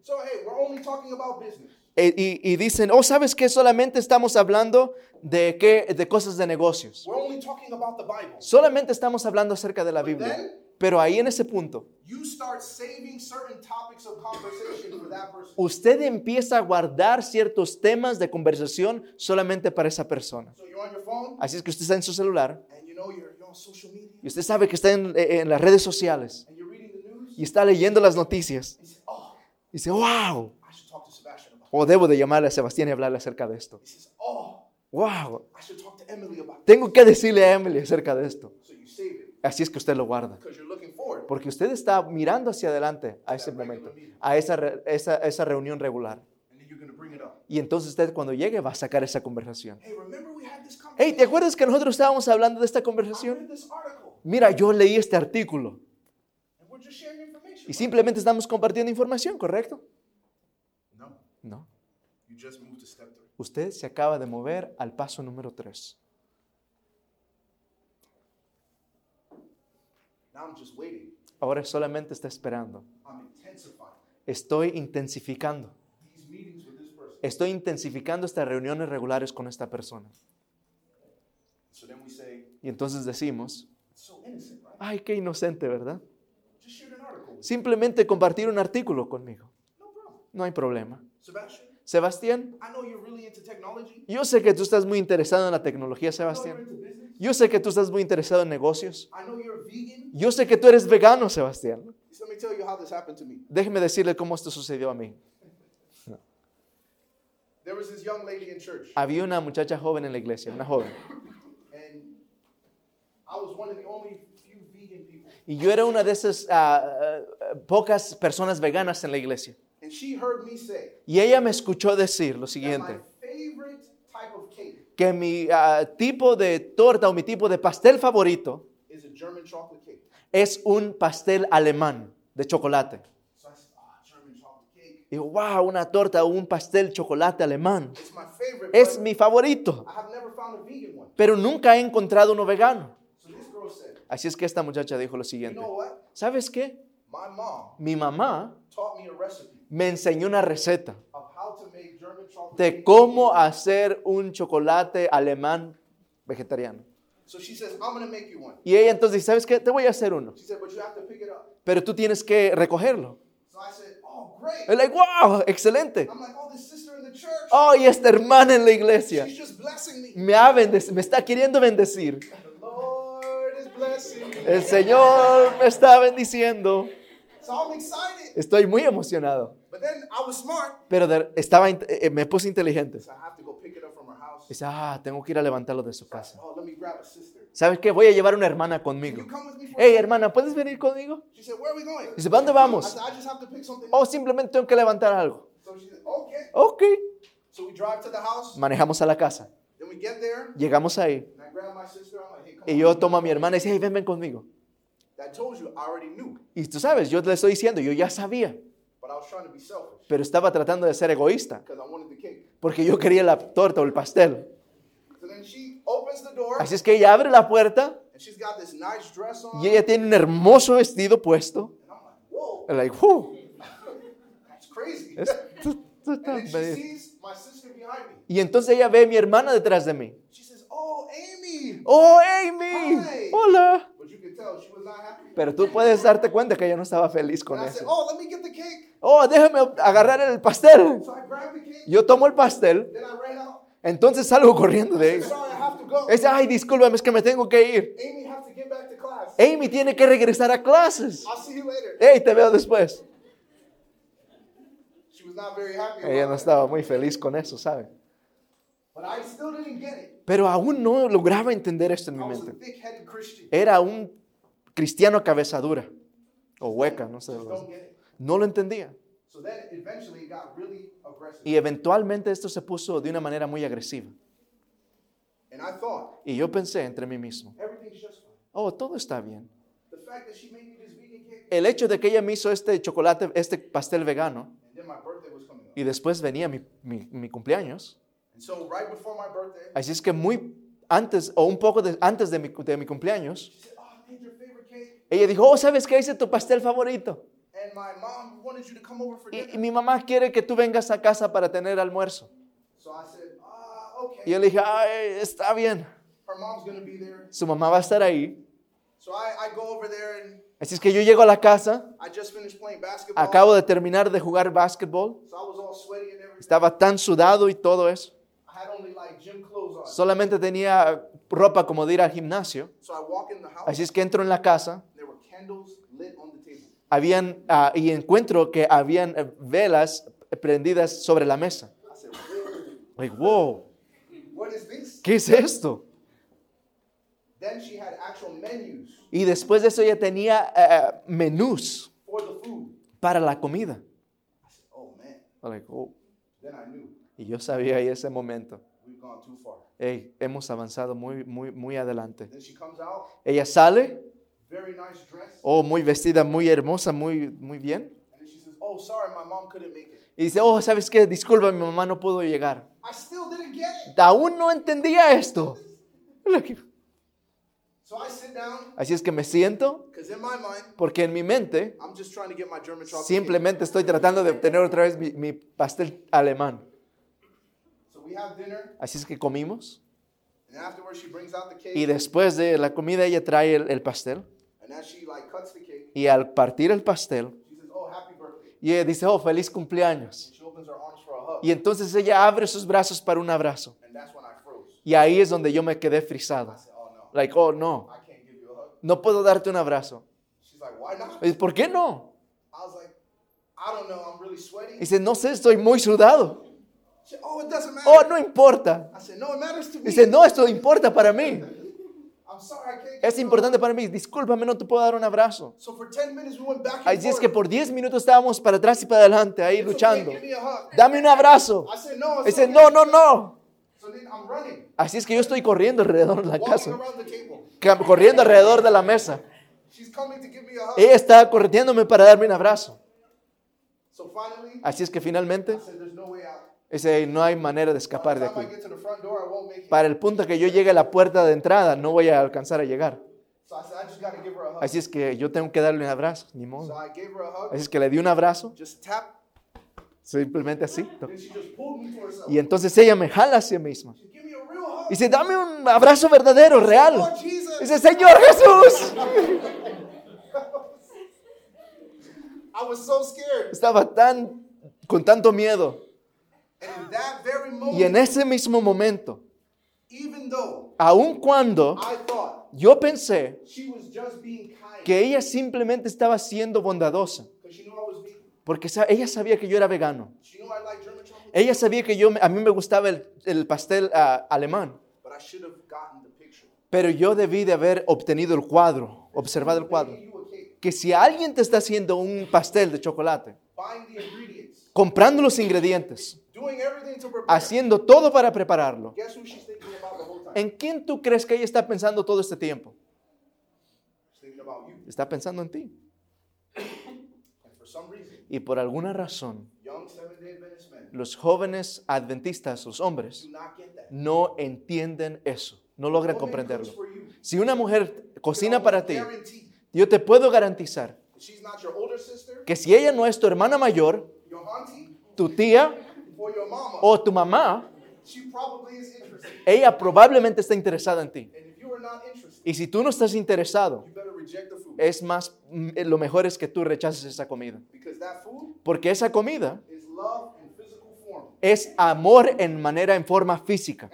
Eh, y, y dicen, oh, ¿sabes qué? Solamente estamos hablando de, qué, de cosas de negocios. We're only talking about the Bible. Solamente estamos hablando acerca de la Biblia. then- Pero ahí en ese punto, usted empieza a guardar ciertos temas de conversación solamente para esa persona. So you're on your phone Así es que usted está en su celular and you know you're, you're on social media y usted sabe que está en, eh, en las redes sociales and you're reading the news. y está leyendo las noticias. Oh, Y dice, wow, I should talk to Sebastian about it. O debo de llamarle a Sebastián y hablarle acerca de esto. Oh, Wow, I should talk to Emily about it. tengo que decirle a Emily acerca de esto. Así es que usted lo guarda. because you're looking forward. Porque usted está mirando hacia adelante a ese momento, a esa, esa, esa reunión regular. Y entonces usted cuando llegue va a sacar esa conversación. Hey? ¿te acuerdas que nosotros estábamos hablando de esta conversación? Mira, yo leí este artículo. and we're just sharing information. Y simplemente estamos compartiendo información, ¿correcto? No, you just moved to step three. Usted se acaba de mover al paso número 3. Now I'm just waiting. Ahora solamente está esperando. Estoy intensificando. Estoy intensificando estas reuniones regulares con esta persona. So then we say, Y entonces decimos, ay, qué inocente, ¿verdad? Simplemente compartir un artículo conmigo. No hay problema. Sebastián, yo sé que tú estás muy interesado en la tecnología, Sebastián. Yo sé que tú estás muy interesado en negocios. Yo sé que tú eres vegano, Sebastián. Déjeme decirle cómo esto sucedió a mí. Había una muchacha joven en la iglesia, una joven. Y yo era una de esas ah, ah, pocas personas veganas en la iglesia. And she heard me say Y ella me escuchó decir lo siguiente, favorite type of cake que mi ah, tipo de torta o mi tipo de pastel favorito is a German chocolate cake. es un pastel alemán de chocolate. Ah. Y digo, wow, una torta o un pastel chocolate alemán. It's my favorite. Es mi favorito, I have never found a vegan one. pero nunca he encontrado uno vegano. So this girl said, Así es que esta muchacha dijo lo you siguiente, know what? ¿sabes qué? My mom Mi mamá me enseñó una receta de cómo hacer un chocolate alemán vegetariano. So she says, I'm going to make you one. Y ella entonces dice, ¿sabes qué? Te voy a hacer uno, She said, but you have to pick it up. pero tú tienes que recogerlo. So I said, oh, great. Es like, wow, excelente. I'm like, oh, this sister in the church, Oh, y esta hermana en la iglesia she's just blessing me. ha me está queriendo bendecir. The Lord is blessing me. El Señor me está bendiciendo. Estoy muy emocionado. Pero estaba, eh, me puse inteligente. Dice, ah, tengo que ir a levantarlo de su casa. Oh. ¿Sabes qué? Voy a llevar una hermana conmigo. Hey, hermana, ¿puedes venir conmigo? Dice, ¿para dónde vamos? Oh, simplemente tengo que levantar algo. Ok. Manejamos a la casa. Llegamos ahí. Y yo tomo a mi hermana y dice, hey, ven, ven conmigo. Y tú sabes, yo le estoy diciendo, yo ya sabía. But I was trying to be selfish Pero estaba tratando de ser egoísta. because I wanted the cake. Porque yo quería la torta o el pastel. So then she opens the door, Así es que ella abre la puerta and she's got this nice dress on. y ella tiene un hermoso vestido puesto. I'm like, whoa. Y entonces ella ve a mi hermana detrás de mí. Oh, Amy. ¡Oh, Amy! Hi. ¡Hola! Pero tú puedes darte cuenta que ella no estaba feliz con And I said, eso. oh. ¡Oh, déjame agarrar el pastel! Yo tomo el pastel, entonces salgo corriendo de go. Dice, ay, discúlpame, es que me tengo que ir. Amy tiene que regresar a clases. Hey, te veo después. Ella no estaba muy feliz con eso, ¿sabe? But I still didn't get it. Pero aún no lograba entender esto en mi mente. Era un cristiano cabezadura o hueca, no sé. No lo entendía. Y eventualmente esto se puso de una manera muy agresiva. Y yo pensé entre mí mismo, oh, todo está bien. El hecho de que ella me hizo este chocolate, este pastel vegano, y después venía mi, mi- mi cumpleaños, And so right before my birthday, así es que muy antes o un poco de- antes de mi, de mi cumpleaños, oh, ella dijo, oh, ¿sabes qué? Hice tu pastel favorito. Y, y mi mamá quiere que tú vengas a casa para tener almuerzo. Ah. Y yo le dije, ay, está bien. Su mamá va a estar ahí. Así es que yo llego a la casa, acabo de terminar de jugar básquetbol, estaba tan sudado y todo eso. I had only like gym clothes on. Solamente tenía ropa como de ir al gimnasio. So I walk in the house. Así es que entro en la casa, There were candles lit on the table. habían, ah, y encuentro que habían eh, velas prendidas sobre la mesa. I said, "Whoa, Like, wow, what is this? ¿qué es esto? Then she had actual menus Y después de eso ella tenía eh, menús para la comida. I said, oh man. Like, oh. Then I knew Y yo sabía ahí ese momento, hey, hemos avanzado muy, muy, muy adelante. Ella sale, oh, muy vestida, muy hermosa, muy, muy bien. Y dice, oh, ¿sabes qué? Disculpa, mi mamá no pudo llegar. Aún no entendía esto. Así es que me siento, porque en mi mente simplemente estoy tratando de obtener otra vez mi, mi pastel alemán. So we have dinner, Así es que comimos. and afterwards she brings out the cake, Y después de la comida ella trae el, el pastel. and as she like cuts the cake, Y al partir el pastel, she says, oh, happy birthday. y ella dice, oh, feliz cumpleaños. She opens her arms for a hug, Y entonces ella abre sus brazos para un abrazo. and that's when I froze. Y ahí es donde yo me quedé frisado. Oh no, Like, oh, no, I can't give you a hug. no puedo darte un abrazo. She's like, why not? Y dice, ¿Por qué no? I was like, I don't know, I'm really sweaty. Y dice, no sé, estoy muy sudado. Oh, it doesn't matter. Oh, no importa. I said, no, it matters to me. Dice, no, esto importa para mí. I'm sorry, I can't. give Es importante hug." para mí. Discúlpame, no te puedo dar un abrazo. So for 10 minutes we went back and Así es que por 10 minutos estábamos para atrás y para adelante, ahí It's okay, luchando. give me a hug. Dame un abrazo. I said, no, it's Dice, okay. no, no, no. So then I'm running, Así es que yo estoy corriendo alrededor de la walking casa, around the table. cam- corriendo alrededor de la mesa. She's coming to give me a hug. Ella está corriéndome para darme un abrazo. So finally, Así es que finalmente, I said, there's no hay manera de escapar de aquí. Para el punto que yo llegue a la puerta de entrada, no voy a alcanzar a llegar. Así es que yo tengo que darle un abrazo, ni modo. Así es que le di un abrazo, simplemente así. Y entonces ella me jala hacia misma. She give me a real hug. Y dice, dame un abrazo verdadero, real. Jesus. Dice, Señor Jesús. Estaba tan, con tanto miedo. Y en ese mismo momento, even though aun cuando yo pensé she was just being kind, que ella simplemente estaba siendo bondadosa, because she knew I was vegan. porque ella sabía que yo era vegano. She knew I like German chocolate. Ella sabía que yo, a mí me gustaba el, el pastel ah, alemán, But I should have gotten the picture. pero yo debí de haber obtenido el cuadro, observado el cuadro. Que si alguien te está haciendo un pastel de chocolate, buying the ingredients, comprando los ingredientes, haciendo todo para prepararlo? ¿en quién tú crees que ella está pensando todo este tiempo? Está pensando en ti. Y por alguna razón, los jóvenes adventistas, los hombres, no entienden eso. no logran comprenderlo. Si una mujer cocina para ti, yo te puedo garantizar que si ella no es tu hermana mayor, tu tía o tu mamá, ella probablemente está interesada en ti. Y si tú no estás interesado, es más, mm, lo mejor es que tú rechaces esa comida. Porque esa comida es amor en manera, en forma física.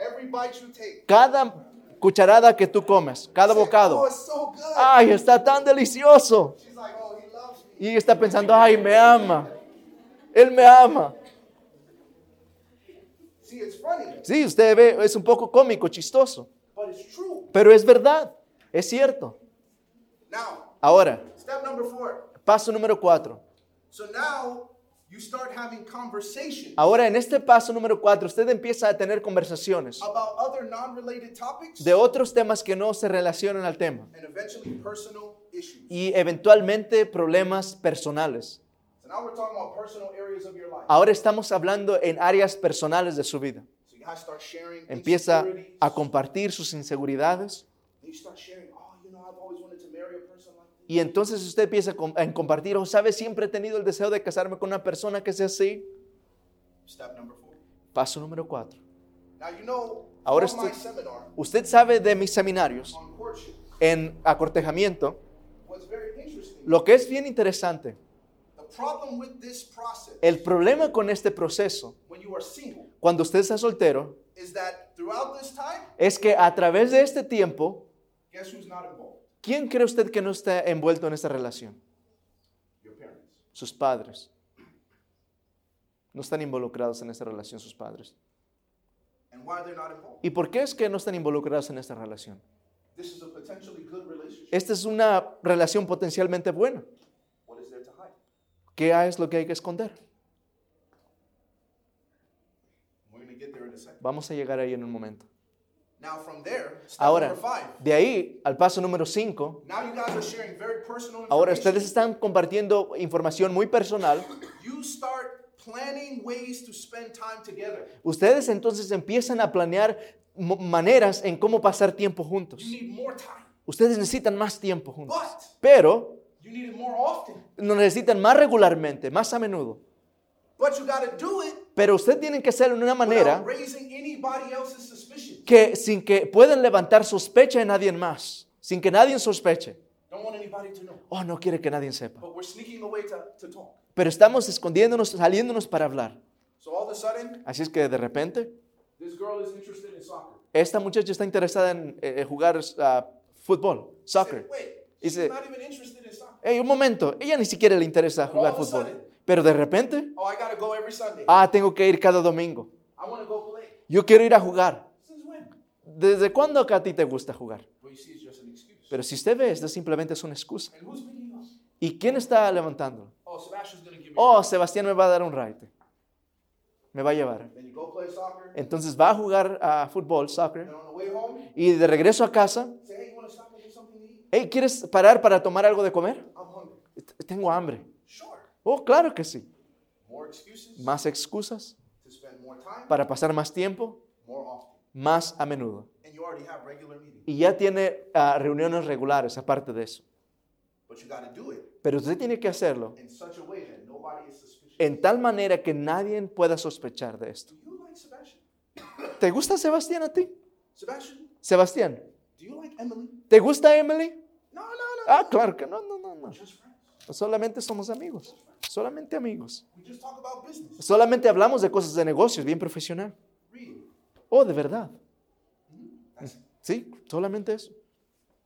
Cada cucharada que tú comes, cada oh, bocado, good. ay, está tan delicioso. Oh. Y está pensando, ay, me ama. Él me ama. See, it's funny, Sí, usted ve, es un poco cómico, chistoso. but it's true. Pero es verdad, es cierto. Now, Ahora, step number four. paso número cuatro. So now you start having conversations Ahora, en este paso número cuatro, usted empieza a tener conversaciones about other non-related topics de otros temas que no se relacionan al tema and eventually personal issues. y eventualmente problemas personales. So now we're talking about personal areas of your life. Ahora estamos hablando en áreas personales de su vida. Empieza a compartir sus inseguridades oh, y entonces usted empieza a com- a compartir, o sabe, siempre he tenido el deseo de casarme con una persona que sea así. Paso número cuatro. Ahora seminar Usted sabe de mis seminarios en acortejamiento, lo que es bien interesante, el problema con este proceso, when you are single cuando usted está soltero, is that throughout this time, es que a través de este tiempo, guess who's not involved? ¿quién cree usted que no está envuelto en esta relación? Sus padres. No están involucrados en esta relación sus padres. ¿Y por qué es que no están involucrados en esta relación? Esta es una relación potencialmente buena. What is there to hide? ¿Qué es lo que hay que esconder? Vamos a llegar ahí en un momento. Now from there, step Ahora, de ahí al paso número 5, Now you guys are sharing very personal ahora ustedes están compartiendo información muy personal. You start planning ways to spend time together. Ustedes entonces empiezan a planear maneras en cómo pasar tiempo juntos. You need more time, Ustedes necesitan más tiempo juntos. Pero you need it more often. lo necesitan más regularmente, más a menudo. But you got to do it Pero ustedes tienen que hacerlo de una manera without raising anybody else's suspicion. que sin que puedan levantar sospecha en nadie más, sin que nadie sospeche. Don't want anybody to know. Oh, no quiere que nadie sepa. But we're sneaking away to, to talk. Pero estamos escondiéndonos, saliéndonos para hablar. So all of a sudden, Así es que de repente, this girl is interested in soccer. esta muchacha está interesada en eh, jugar ah, fútbol, soccer. Wait, Is she's Hey, un momento, ella ni siquiera le interesa jugar fútbol. Pero de repente, Oh, I got to go every Sunday. ah, tengo que ir cada domingo. I want to go play. Yo quiero ir a jugar. ¿Desde cuándo acá a ti te gusta jugar? Pero si usted ve, esto simplemente es una excusa. ¿Y quién está levantándolo? Oh. Oh, Sebastián me va a dar un ride. Me va a llevar. Entonces va a jugar a fútbol, soccer, y de regreso a casa, say, hey, you want to stop and get something to eat? Hey, ¿quieres parar para tomar algo de comer? I'm hungry. T- Tengo hambre. Sure. Oh, claro que sí. More excuses Más excusas to spend more time, para pasar más tiempo, more often. más a menudo. And you already have regular meetings. Y ya tiene ah, reuniones regulares aparte de eso. But you got to do it Pero usted tiene que hacerlo en tal manera que nadie pueda sospechar de esto. ¿Te gusta Sebastián a ti? Sebastián, do you like Emily? ¿te gusta Emily? No, no, no. Ah, claro que no, no, no, no. Friends. Solamente somos amigos. Solamente amigos. We just talk about business. Solamente hablamos de cosas de negocios, bien profesional. Oh, de verdad. It. Sí, solamente eso.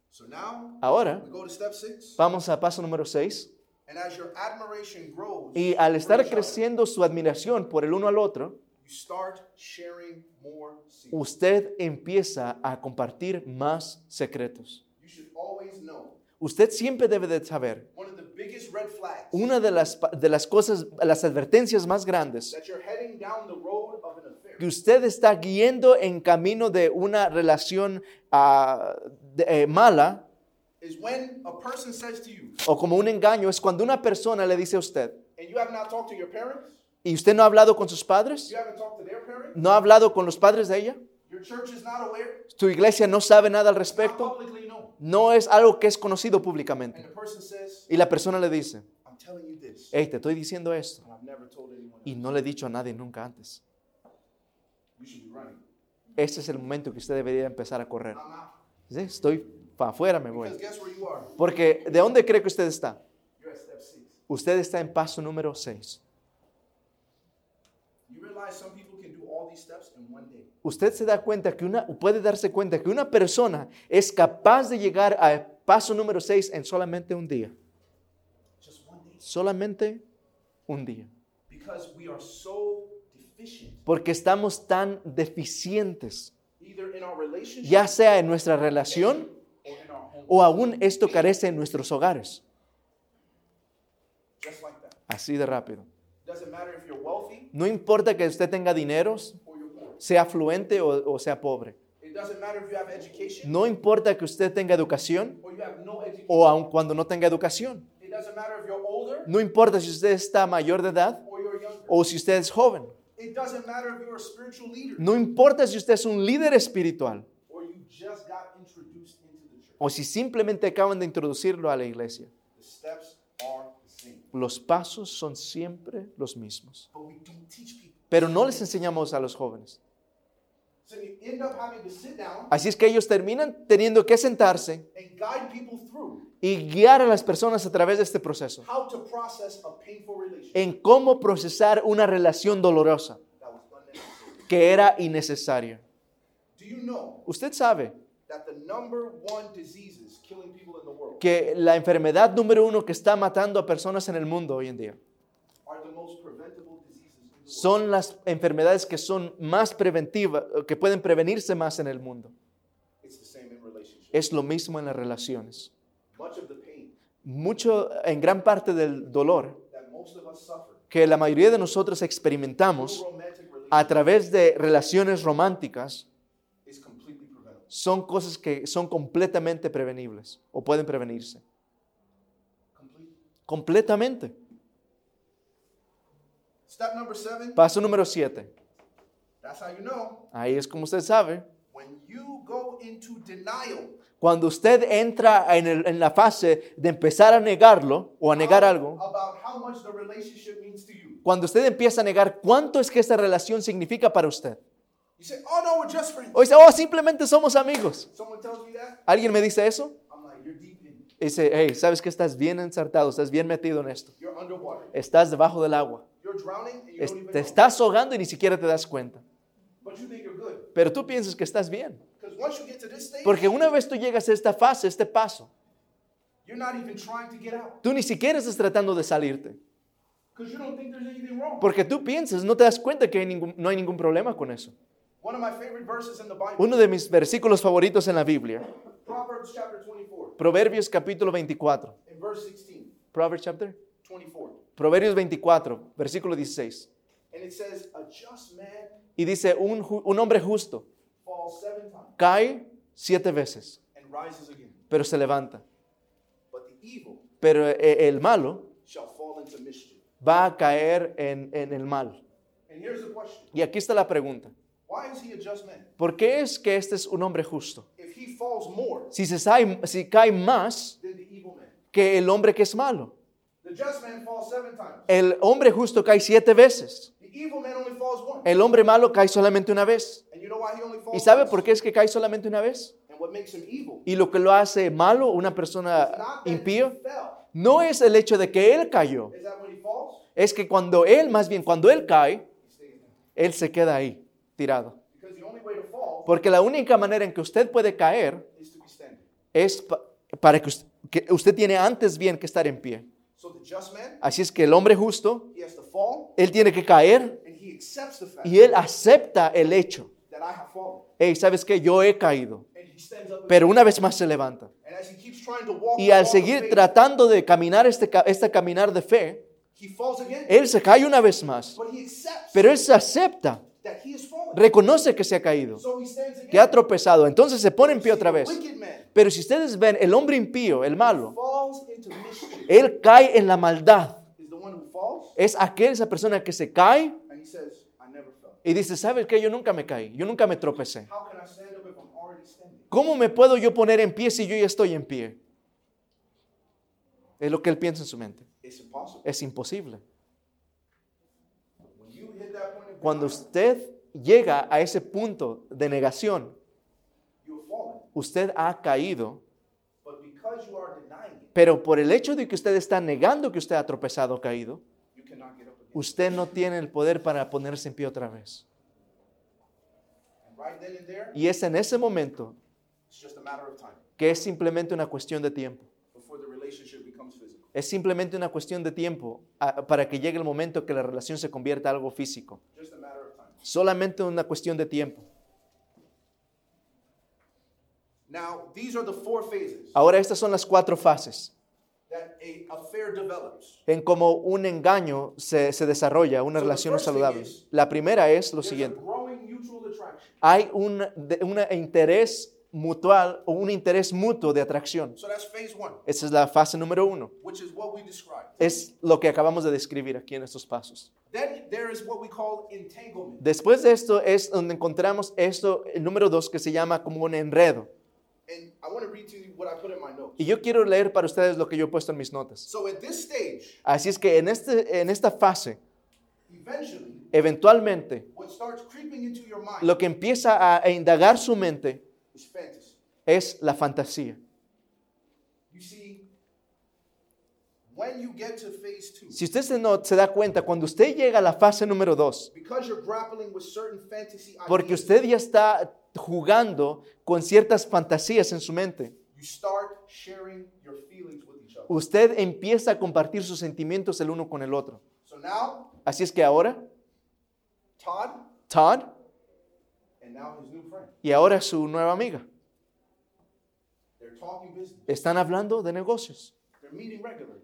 So now Ahora we go to step six. vamos a paso número 6. And as your admiration grows, Y al estar creciendo su admiración por el uno al otro, usted empieza a compartir más secretos. Usted siempre debe de saber una de las, de las cosas, las advertencias más grandes, que usted está guiando en camino de una relación ah, de- eh, mala is when a person says to you, o como un engaño, es cuando una persona le dice a usted, and you have not talked to your parents, ¿y usted no ha hablado con sus padres? ¿No ha hablado con los padres de ella? tu iglesia no sabe nada al respecto, no es algo que es conocido públicamente. Y la persona le dice, hey, te estoy diciendo esto. Y no le he dicho a nadie nunca antes. Ese es el momento que usted debería empezar a correr. Estoy para afuera, me voy. Porque ¿de dónde cree que usted está? Usted está en paso número 6. You realize some people can do all these steps in one day. Usted se da cuenta que una, puede darse cuenta que una persona es capaz de llegar al paso número 6 en solamente un día. Solamente un día. Because we are so deficient, Porque estamos tan deficientes, ya sea en nuestra relación o aún esto carece en nuestros hogares. Así de rápido. Doesn't matter if you're wealthy No importa que usted tenga dineros, sea afluente o, o sea pobre. It doesn't matter if you have education No importa que usted tenga educación o aun cuando no tenga educación. It doesn't matter if you're older No importa si usted está mayor de edad o si usted es joven. It doesn't matter if you're a spiritual leader No importa si usted es un líder espiritual o si simplemente acaban de introducirlo a la iglesia. The steps are the same. Los pasos son siempre los mismos. Pero no les enseñamos a los jóvenes. Así es que ellos terminan teniendo que sentarse y guiar a las personas a través de este proceso. En cómo procesar una relación dolorosa que era innecesaria. Do you know Usted sabe que la enfermedad número uno que está matando a personas en el mundo hoy en día are the most preventable diseases in the world? son las enfermedades que son más preventivas, que pueden prevenirse más en el mundo. Es lo mismo en las relaciones. Mucho, en gran parte del dolor que la mayoría de nosotros experimentamos a través de relaciones románticas. Son cosas que son completamente prevenibles o pueden prevenirse. Completely. Completamente. Step number seven, Paso número 7. that's how you know. Ahí es como usted sabe. When you go into denial Cuando usted entra en, el- en la fase de empezar a negarlo o a negar algo, about how much the relationship means to you. cuando usted empieza a negar cuánto es que esta relación significa para usted, You say, oh no, we're just friends. o dice, oh, simplemente somos amigos. ¿Alguien me dice eso? I'm like, you're deep in. Y dice, hey, sabes que estás bien ensartado, estás bien metido en esto. Estás debajo del agua. Es- te estás ahogando y ni siquiera te das cuenta. Pero tú piensas que estás bien. Porque una vez tú llegas a esta fase, este paso, tú ni siquiera estás tratando de salirte. Porque tú piensas, no te das cuenta que hay ningún- no hay ningún problema con eso. One of my favorite verses in the Bible, Uno de mis versículos favoritos en la Biblia, Proverbs chapter 24, Proverbios capítulo 24. in verse 16, Proverbs chapter? 24. Proverbios 24, versículo 16. And it says, A just man Y dice, un, un hombre justo falls seven times cae siete veces, and rises again. pero se levanta. But the evil Pero eh, el malo shall fall into mischief. va a caer en, en el mal. And here's the question Y aquí está la pregunta. Why is he a just man? ¿Por qué es que este es un hombre justo? If he falls more Si, se sabe- si cae más than the evil man, que el hombre que es malo. the just man falls seven times. El hombre justo cae siete veces. The evil man only falls one. El hombre malo cae solamente una vez. And you know why he only falls ¿Y sabe por qué es que cae solamente una vez? And what makes him evil? Y lo que lo hace malo, una persona impío, no es el hecho de que él cayó. Is that when he falls? Es que cuando él, más bien cuando él cae, él se queda ahí, tirado. Because the only way to fall Porque la única manera en que usted puede caer es pa- para que usted, que usted tiene antes bien que estar en pie. So the just man, Así es que el hombre justo, he has to fall él tiene que caer and he accepts the fact y él acepta el hecho. that I have fallen. Hey, ¿sabes qué? Yo he caído. Pero una vez más se levanta. Y al seguir tratando de caminar este, este caminar de fe, he falls again. él se cae una vez más. But he accepts Pero él se acepta, reconoce que se ha caído, que ha tropezado. Entonces se pone en pie otra vez. Pero si ustedes ven, el hombre impío, el malo, él cae en la maldad. Es aquel, esa persona que se cae y dice, ¿sabes qué? Yo nunca me caí, yo nunca me tropecé. ¿Cómo me puedo yo poner en pie si yo ya estoy en pie? Es lo que él piensa en su mente. Es imposible. When you hit that point of Cuando usted llega a ese punto de negación, usted ha caído, pero por el hecho de que usted está negando que usted ha tropezado o caído, usted no tiene el poder para ponerse en pie otra vez. Y es en ese momento que es simplemente una cuestión de tiempo. before the relationship becomes physical. Es simplemente una cuestión de tiempo ah, para que llegue el momento que la relación se convierta en algo físico. Solamente una cuestión de tiempo. Now, these are the four phases Ahora estas son las cuatro fases that a affair develops. en cómo un engaño se, se desarrolla, una So the relación saludable. is- La primera es lo siguiente. Hay un de- una interés mutual o un interés mutuo de atracción. So that's phase one, Esa es la fase número uno. which is what we described. Es lo que acabamos de describir aquí en estos pasos. Then there is what we call entanglement. Después de esto es donde encontramos esto, el número dos, que se llama como un enredo. And I want to read to you what I put in my notes. Y yo quiero leer para ustedes lo que yo he puesto en mis notas. So at this stage, Así es que en, este, en esta fase, eventually, eventualmente, what starts creeping into your mind lo que empieza a, a indagar su mente. Es la fantasía. Si usted se, no, se da cuenta, cuando usted llega a la fase número dos, because you're grappling with certain fantasy porque ideas, usted ya está jugando con ciertas fantasías en su mente, usted empieza a compartir sus sentimientos el uno con el otro. Así es que ahora, Todd Todd y ahora su nueva amiga están hablando de negocios,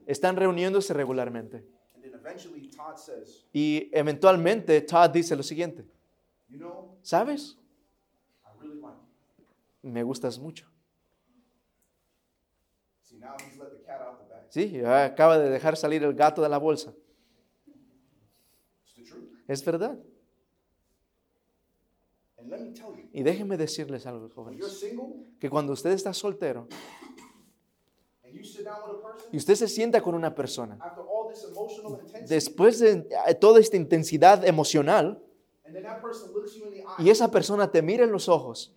están reuniéndose regularmente. Y eventualmente Todd dice lo siguiente, ¿sabes? Me gustas mucho. Sí, acaba de dejar salir el gato de la bolsa. Es verdad. And let me tell you, Y déjenme decirles algo, jóvenes, que cuando usted está soltero y usted se sienta con una persona, después de eh, toda esta intensidad emocional, y esa persona te mira en los ojos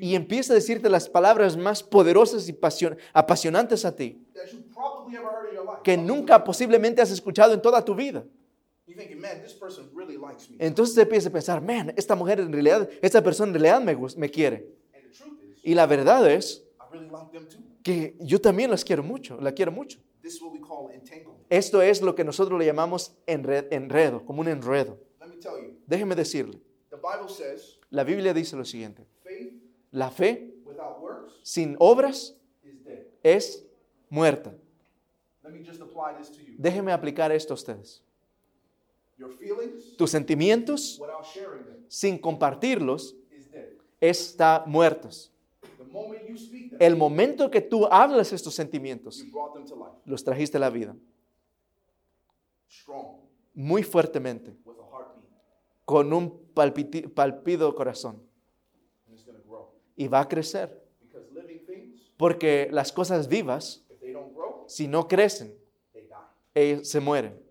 y empieza a decirte las palabras más poderosas y pasion- apasionantes a ti, que nunca posiblemente has escuchado en toda tu vida. You're thinking, man, this person really likes me. Entonces te empieza a pensar, man, esta mujer en realidad, esta persona en realidad me, me quiere. And the truth is, Y la verdad es I really like them too. que yo también las quiero mucho, la quiero mucho. Esto es lo que nosotros le llamamos enre- enredo, como un enredo. Déjeme decirle, la Biblia dice lo siguiente, la fe sin obras es muerta. Déjeme aplicar esto a ustedes. Tus sentimientos sin compartirlos están muertos. El momento que tú hablas estos sentimientos, los trajiste a la vida muy fuertemente, con un palpido corazón. Y va a crecer. Porque las cosas vivas, si no crecen, eh, se mueren.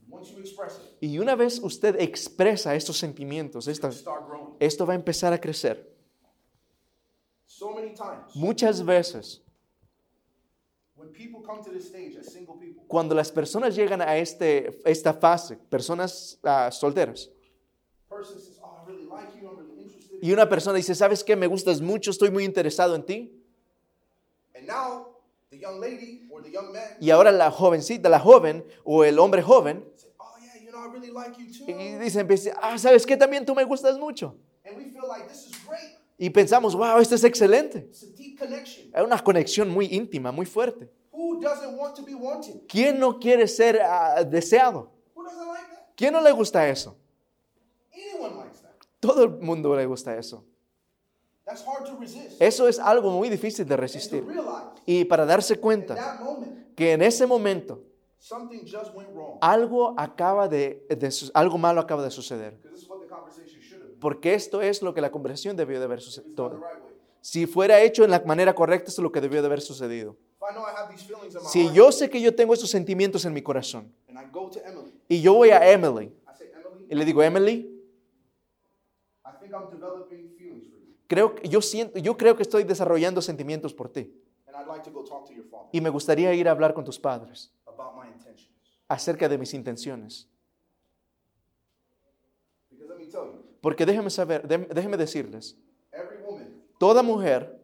And once you express it, Y una vez usted expresa estos sentimientos, growing. esto va a empezar a crecer. So many times, Muchas veces, when people come to this stage as single people, cuando las personas llegan a este, esta fase, personas ah, solteras, "Oh, I really like you. I'm really interested." in y you." una persona dice, ¿sabes qué? Me gustas mucho, estoy muy interesado en ti. And now, the young lady or the young man Y ahora la jovencita, la joven o el hombre joven, say, "Oh yeah, you know, I really like you too." y dice, empieza, ah, ¿sabes qué? También tú me gustas mucho. And we feel like this is great. Y pensamos, wow, esto es excelente. Hay una conexión muy íntima, muy fuerte. Who doesn't want to be wanted? ¿Quién no quiere ser ah, deseado? Who doesn't like that? ¿Quién no le gusta eso? Anyone likes that. Todo el mundo le gusta eso. That's hard to resist. Eso es algo muy difícil de resistir. Y para darse cuenta moment, que en ese momento something just went wrong. algo acaba de, de algo malo acaba de suceder. Because this is what the conversation should have been. Porque esto es lo que la conversación debió de haber sucedido. Si fuera hecho en la manera correcta, esto es lo que debió de haber sucedido. Si yo sé que yo tengo estos sentimientos en mi corazón and I go to Emily, y yo voy a Emily I say, Emily, y le digo, Emily, I think I'm developing feelings for you, creo yo siento, yo creo que estoy desarrollando sentimientos por ti and I'd like to go talk to your father y me gustaría ir a hablar con tus padres. Acerca de mis intenciones. Porque déjeme saber, dé- déjeme decirles, toda mujer,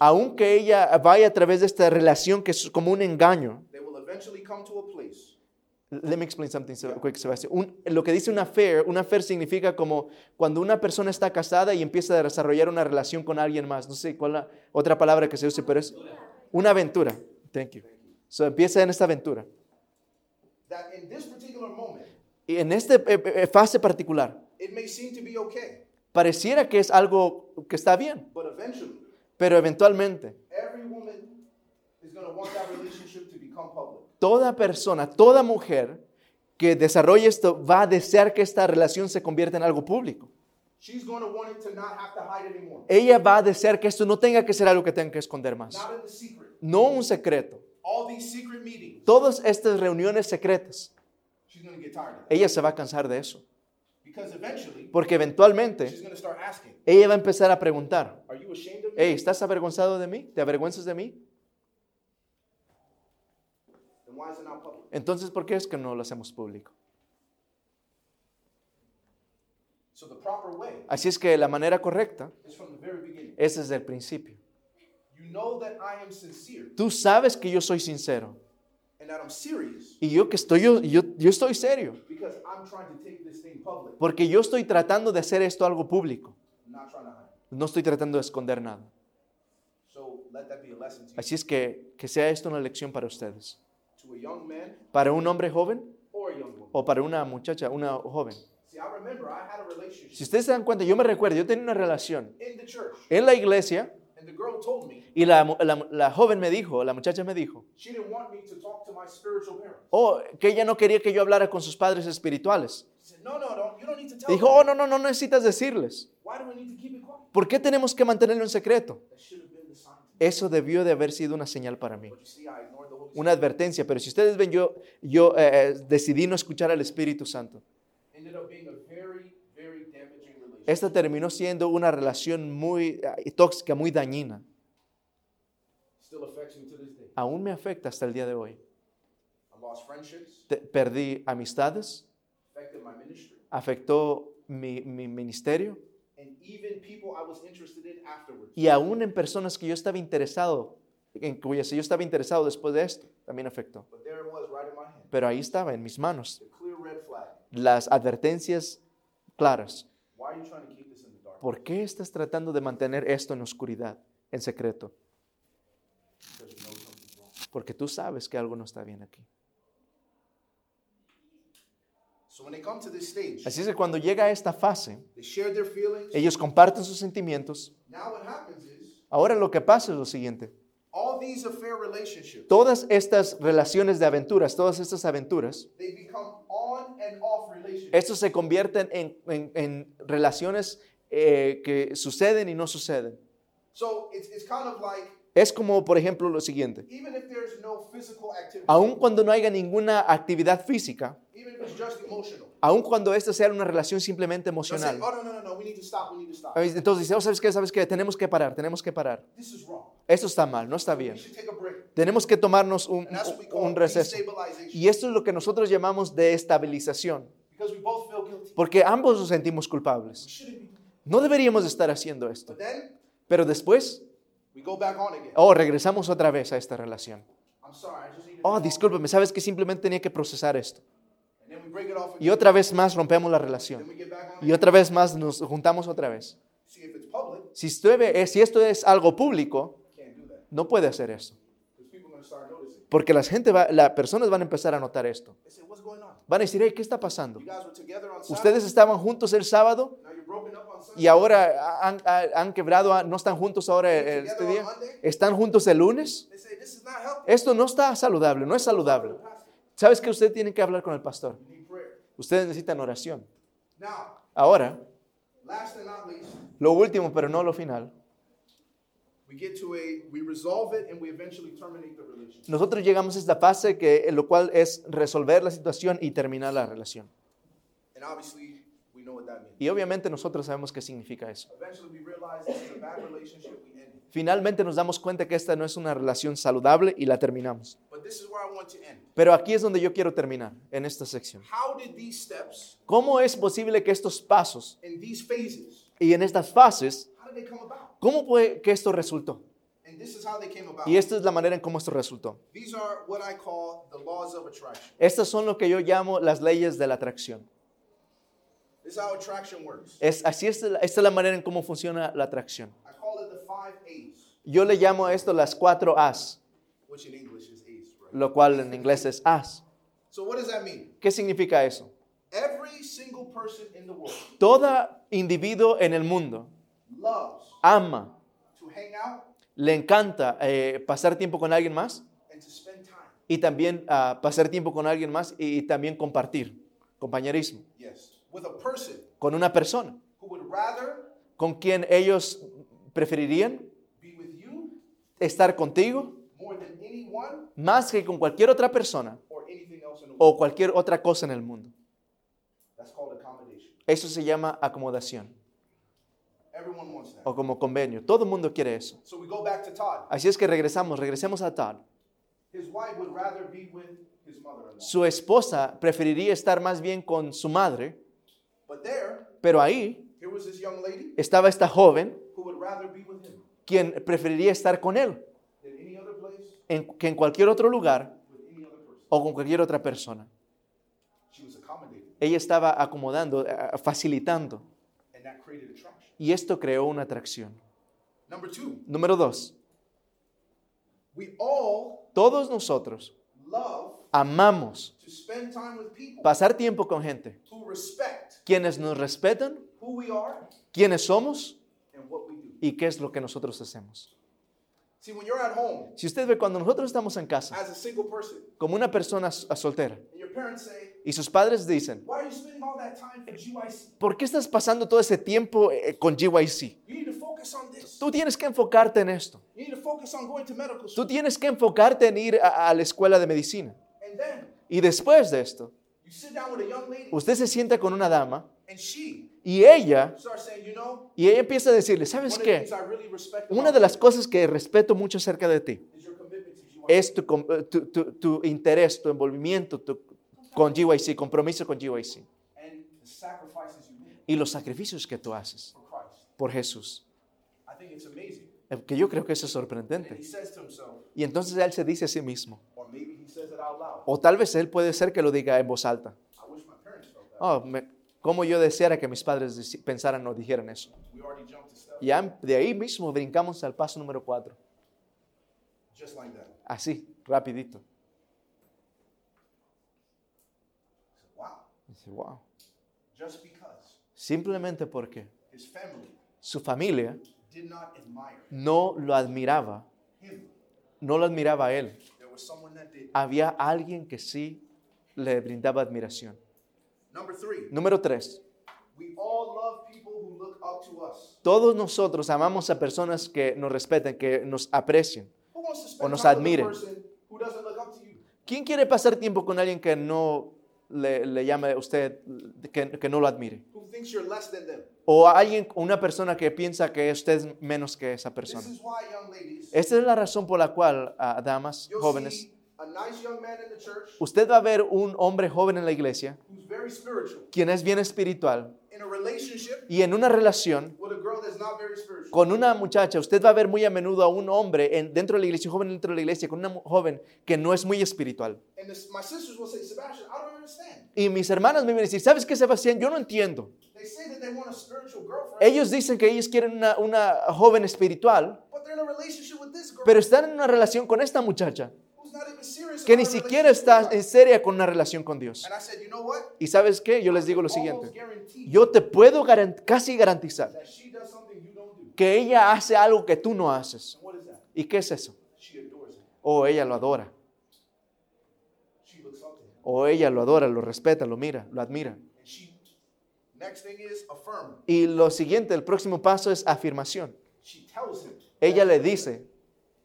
aunque ella vaya a través de esta relación que es como un engaño, Let me explain something so- quick, Sebastián. Un- lo que dice un affair, un affair significa como cuando una persona está casada y empieza a desarrollar una relación con alguien más. No sé cuál la otra palabra que se use, pero es una aventura. Thank you. So empieza en esta aventura. that in this particular moment, Y en esta eh, eh, fase particular, it may seem to be okay, pareciera que es algo que está bien, but eventually, pero eventualmente every woman is going to want that relationship to become public. toda persona, toda mujer que desarrolle esto va a desear que esta relación se convierta en algo público. She's going to want it to not have to hide anymore. Ella va a desear que esto no tenga que ser algo que tenga que esconder más. Not in the secret. No un secreto. All these secret meetings, Todas estas reuniones secretas, she's going to get tired of it. ella se va a cansar de eso. Because eventually, Porque eventualmente she's going to start asking, ella va a empezar a preguntar, Are you ashamed of me? hey, ¿estás avergonzado de mí? ¿Te avergüenzas de mí? Then why is it not public? Entonces, ¿por qué es que no lo hacemos público? Así es que la manera correcta es desde el principio. Tú sabes que yo soy sincero and that I'm serious y yo que estoy yo, yo, yo estoy serio because I'm trying to take this thing public, porque yo estoy tratando de hacer esto algo público. I'm not trying to hide. it. No estoy tratando de esconder nada. So let that be a lesson to you. Así es que que sea esto una lección para ustedes. To a young man Para un hombre joven or a young woman. o para una muchacha, una joven. See, I remember I had a relationship Si ustedes se dan cuenta, yo me recuerdo, yo tenía una relación in the church en la iglesia and the girl told me y la, la- la joven me dijo, la muchacha me dijo, she didn't want me to talk to my spiritual parents. oh, que ella no quería que yo hablara con sus padres espirituales. She said, No, no, no, you don't need to tell Dijo, oh, no, no, no necesitas decirles. Why do we need to keep it quiet? ¿Por qué tenemos que mantenerlo en secreto? That should have been the sign. to me. Eso debió de haber sido una señal para mí, una advertencia. Pero si ustedes ven, yo, yo eh, eh, decidí no escuchar al Espíritu Santo. Esta terminó siendo una relación muy eh, tóxica, muy dañina. Still affects me to this day. Aún me afecta hasta el día de hoy. I lost friendships, Te- perdí amistades, affected my ministry, afectó mi, mi ministerio and even people I was interested in afterwards. y aún en personas que yo estaba interesado, en cuyas yo estaba interesado después de esto, también afectó. But there it was right in my hand. Pero ahí estaba, en mis manos, The clear red flag. las advertencias claras. Why are you trying to keep this in the dark? ¿Por qué estás tratando de mantener esto en oscuridad, en secreto? Because you know something's wrong. Porque tú sabes que algo no está bien aquí. So when they come to this stage, Así es que cuando llega a esta fase, they share their feelings. ellos comparten sus sentimientos. Now what happens is Ahora lo que pasa es lo siguiente. Todas estas relaciones de aventuras, todas estas aventuras, they become on and off relationships. estos se convierten en, en- en relaciones eh, que suceden y no suceden. So it's, it's kind of like Es como, por ejemplo, lo siguiente. no activity, Aun cuando no haya ninguna actividad física, aun cuando esta sea una relación simplemente emocional, oh entonces dice, oh, ¿sabes qué? ¿Sabes qué? Tenemos que parar, tenemos que parar. Esto está mal, no está bien. Tenemos que tomarnos un, receso. Y esto es lo que nosotros llamamos de estabilización, Because we both feel guilty. porque ambos nos sentimos culpables. No deberíamos de estar haciendo esto. Pero después, we go back on again. oh, regresamos otra vez a esta relación. I'm sorry, I just need to Oh, discúlpeme, sabes que simplemente tenía que procesar esto. And then we break it off Y otra vez más rompemos la Then relación. we get back on Y otra vez más nos juntamos otra vez. See, if it's public, Si, esto es- algo público, no puede hacer eso. Porque la gente va, las personas van a empezar a notar esto. Van a decir, hey, ¿qué está pasando? Ustedes estaban juntos el sábado Y ahora han, han- quebrado, no están juntos ahora este día. ¿Están juntos el lunes? They say, this is not healthy. Esto no está saludable, no es saludable. ¿Sabes que usted tiene que hablar con el pastor? Ustedes necesitan oración. Now, Ahora, last and not least, lo último, pero no lo final. we get to a, we resolve it and we eventually terminate the relationship. Nosotros llegamos a esta fase que lo cual es resolver la situación y terminar la relación. Y obviamente nosotros sabemos qué significa eso. Eventually, we realize this is a bad relationship, we end it. Finalmente nos damos cuenta que esta no es una relación saludable y la terminamos. But this is where I want to end. Pero aquí es donde yo quiero terminar, en esta sección. How did these steps ¿Cómo es posible que estos pasos and these phases, y en estas fases, cómo fue que esto resultó? And this is how they came about. Y esta es la manera en cómo esto resultó. These are what I call the laws of attraction. Estas son lo que yo llamo las leyes de la atracción. This is how attraction works. Es, así es, esta es la manera en cómo funciona la atracción. I call it the five A's, Yo le llamo a esto las cuatro As, which in English is A's, right? lo cual en inglés es As. So what does that mean? ¿Qué significa eso? Every single person in the world Todo individuo en el mundo loves ama, to hang out le encanta eh, pasar tiempo con alguien más and to spend time. y también ah, pasar tiempo con alguien más y, y también compartir, compañerismo, Yes. With a person con una persona who would rather con quien ellos preferirían be with you estar contigo more than anyone más que con cualquier otra persona o cualquier otra cosa en el mundo. That's called accommodation. Eso se llama acomodación Everyone wants that. o como convenio. Todo el mundo quiere eso. So we go back to Todd. Así es que regresamos, regresemos a Todd. His wife would rather be with his mother-in-law. Su esposa preferiría estar más bien con su madre, pero ahí here was this young lady estaba esta joven who would rather be with him quien preferiría estar con él than any other place en- que en cualquier otro lugar o con cualquier otra persona. She was accommodating, Ella estaba acomodando, facilitando, y esto creó una atracción. Número dos, todos nosotros amamos pasar tiempo con gente, quienes nos respetan, quiénes somos y qué es lo que nosotros hacemos. Si usted ve cuando nosotros estamos en casa, como una persona soltera, y sus padres dicen? ¿por qué estás pasando todo ese tiempo eh, con GYC? Tú tienes que enfocarte en esto. Tú tienes que enfocarte en ir a, a la escuela de medicina. Y después de esto, you sit down with a young lady, usted se sienta con una dama y ella, y ella empieza a decirle, ¿sabes qué? Una de las cosas que respeto mucho acerca de ti es tu, eh, tu, tu- tu interés, tu envolvimiento con GYC, compromiso con GYC y los sacrificios que tú haces por Jesús. Eh, Que yo creo que eso es sorprendente. Y entonces él se dice a sí mismo, or maybe he says it out loud. o tal vez él puede ser que lo diga en voz alta. Oh, me- ¿Cómo yo deseara que mis padres pensaran o dijeran eso? Y de ahí mismo brincamos al paso número cuatro. Así, rapidito. Wow. Simplemente porque su familia no lo admiraba, no lo admiraba a él. Había alguien que sí le brindaba admiración. Número tres. Todos nosotros amamos a personas que nos respeten, que nos aprecien. Who wants to O nos time with a admiren. ¿Quién quiere pasar tiempo con alguien que no le, le llame a usted, que, que no lo admire? O alguien, una persona que piensa que usted es menos que esa persona. Esta es la razón por la cual, ah, damas, jóvenes, usted va a ver un hombre joven en la iglesia, quien es bien espiritual, y en una relación con una muchacha, usted va a ver muy a menudo a un hombre en- dentro de la iglesia, un joven dentro de la iglesia, con una joven que no es muy espiritual. Y mis hermanas me vienen a decir, ¿sabes qué, Sebastián? Yo no entiendo. Ellos dicen que ellos quieren una, una joven espiritual, pero están en una relación con esta muchacha que ni siquiera está en seria con una relación con Dios. Y sabes qué? Yo les digo lo siguiente. Yo te puedo garan- casi garantizar que ella hace algo que tú no haces. ¿Y qué es eso? She adores him. O ella lo adora. O ella lo adora, lo respeta, lo mira, lo admira. Y lo siguiente, el próximo paso es afirmación. She tells him, Ella le dice,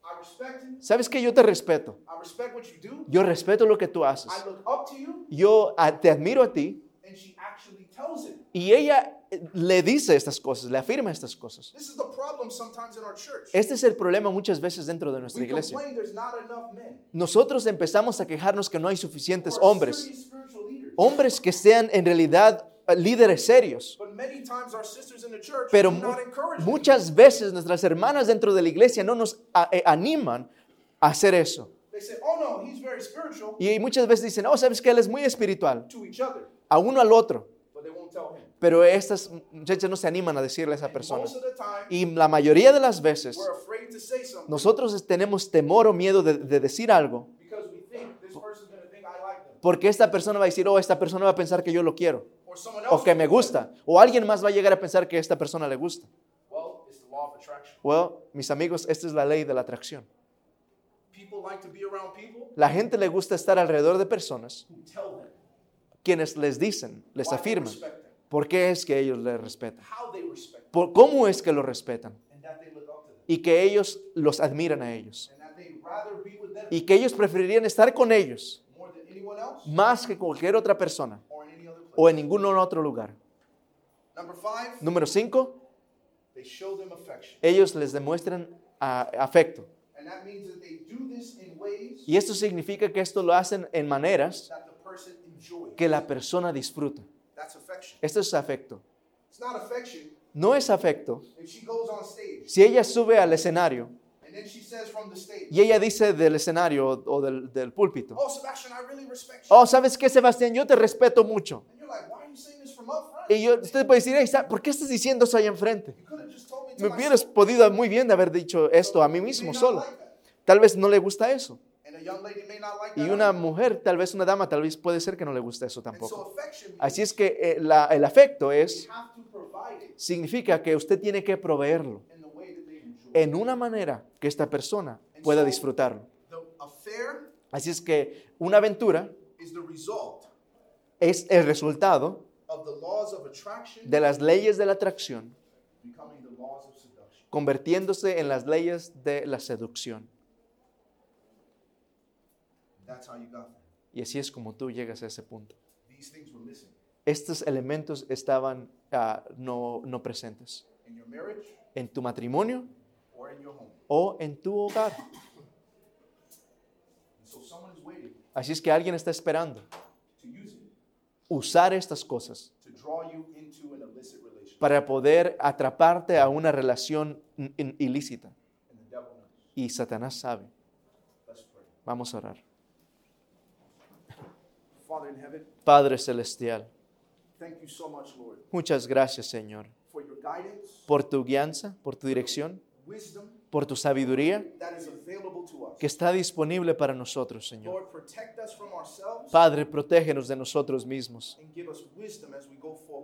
I respect him. ¿sabes qué? Yo te respeto. I respect what you do. Yo respeto lo que tú haces. I look up to you. Yo ah, te admiro a ti. And she actually tells him. Y ella eh, le dice estas cosas, le afirma estas cosas. This is the problem sometimes in our church. Este es el problema muchas veces dentro de nuestra We iglesia. complain there's not enough men. Nosotros empezamos a quejarnos que no hay suficientes hombres. serious spiritual leaders. Hombres que sean en realidad eh, líderes serios. But many times our sisters in the church Pero mu- muchas veces nuestras hermanas dentro de la iglesia no nos eh, animan a hacer eso. Say, oh no, he's very spiritual Y muchas veces dicen, oh, sabes que él es muy espiritual, to each other, a uno al otro. but they won't tell him. Pero estas muchachas no se animan a decirle a esa persona. time, Y la mayoría de las veces nosotros tenemos temor o miedo de, de decir algo porque esta persona va a decir, oh, esta persona va a pensar que yo lo quiero o que me gusta. O alguien más va a llegar a pensar que a esta persona le gusta. Well, mis amigos, esta es la ley de la atracción. People like to be around people La gente le gusta estar alrededor de personas. Quienes les dicen, les afirman, por qué es que ellos le respetan, por cómo es que lo respetan y que ellos los admiran a ellos. Y que ellos preferirían estar con ellos más que cualquier otra persona o en ningún otro lugar. Number five, Número cinco, they show them affection. ellos les demuestran ah, afecto. And that means that they do this in ways Y esto significa que esto lo hacen en maneras that the person enjoys. que la persona disfruta. That's affection. Esto es afecto. It's not affection No es afecto if she goes on stage si ella sube al escenario and then she says from the stage, y ella dice del escenario o- del, del púlpito, Oh, Sebastian, I really respect you. oh, ¿sabes qué, Sebastián? Yo te respeto mucho. And you're like, Why are you saying this from up front? Y yo, usted puede decir, "Hey, ¿por qué estás diciendo eso ahí enfrente? Me hubieras podido muy bien haber dicho esto a mí mismo solo. Tal vez no le gusta eso. Y una mujer, tal vez una dama, tal vez puede ser que no le guste eso tampoco. Así es que eh, la- el afecto es, significa que usted tiene que proveerlo en una manera que esta persona pueda disfrutarlo. Así es que una aventura es el resultado de las leyes de la atracción becoming the laws of seduction. Convirtiéndose en las leyes de la seducción. That's how you got there. Y así es como tú llegas a ese punto. These things were missing Estos elementos estaban ah, no, no presentes in your marriage en tu matrimonio o en tu hogar. And so someone is waiting Así es que alguien está esperando usar estas cosas para poder atraparte a una relación ilícita. Y Satanás sabe. Vamos a orar. Padre Celestial, muchas gracias Señor por tu guianza, por tu dirección, por tu sabiduría que está disponible para nosotros, Señor. Padre, protégenos de nosotros mismos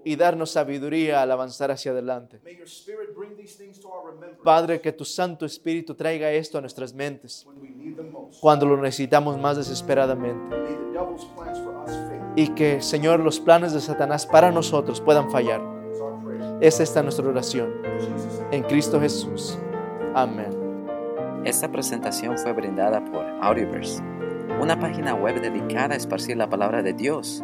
y darnos sabiduría al avanzar hacia adelante. May your spirit bring these things to our remembrance Padre, que tu Santo Espíritu traiga esto a nuestras mentes when we need them most. cuando lo necesitamos más desesperadamente. Y que, Señor, los planes de Satanás para nosotros puedan fallar. Is our prayer. Es esta nuestra oración. En Cristo Jesús. Amén. Esta presentación fue brindada por Audioverse, una página web dedicada a esparcir la palabra de Dios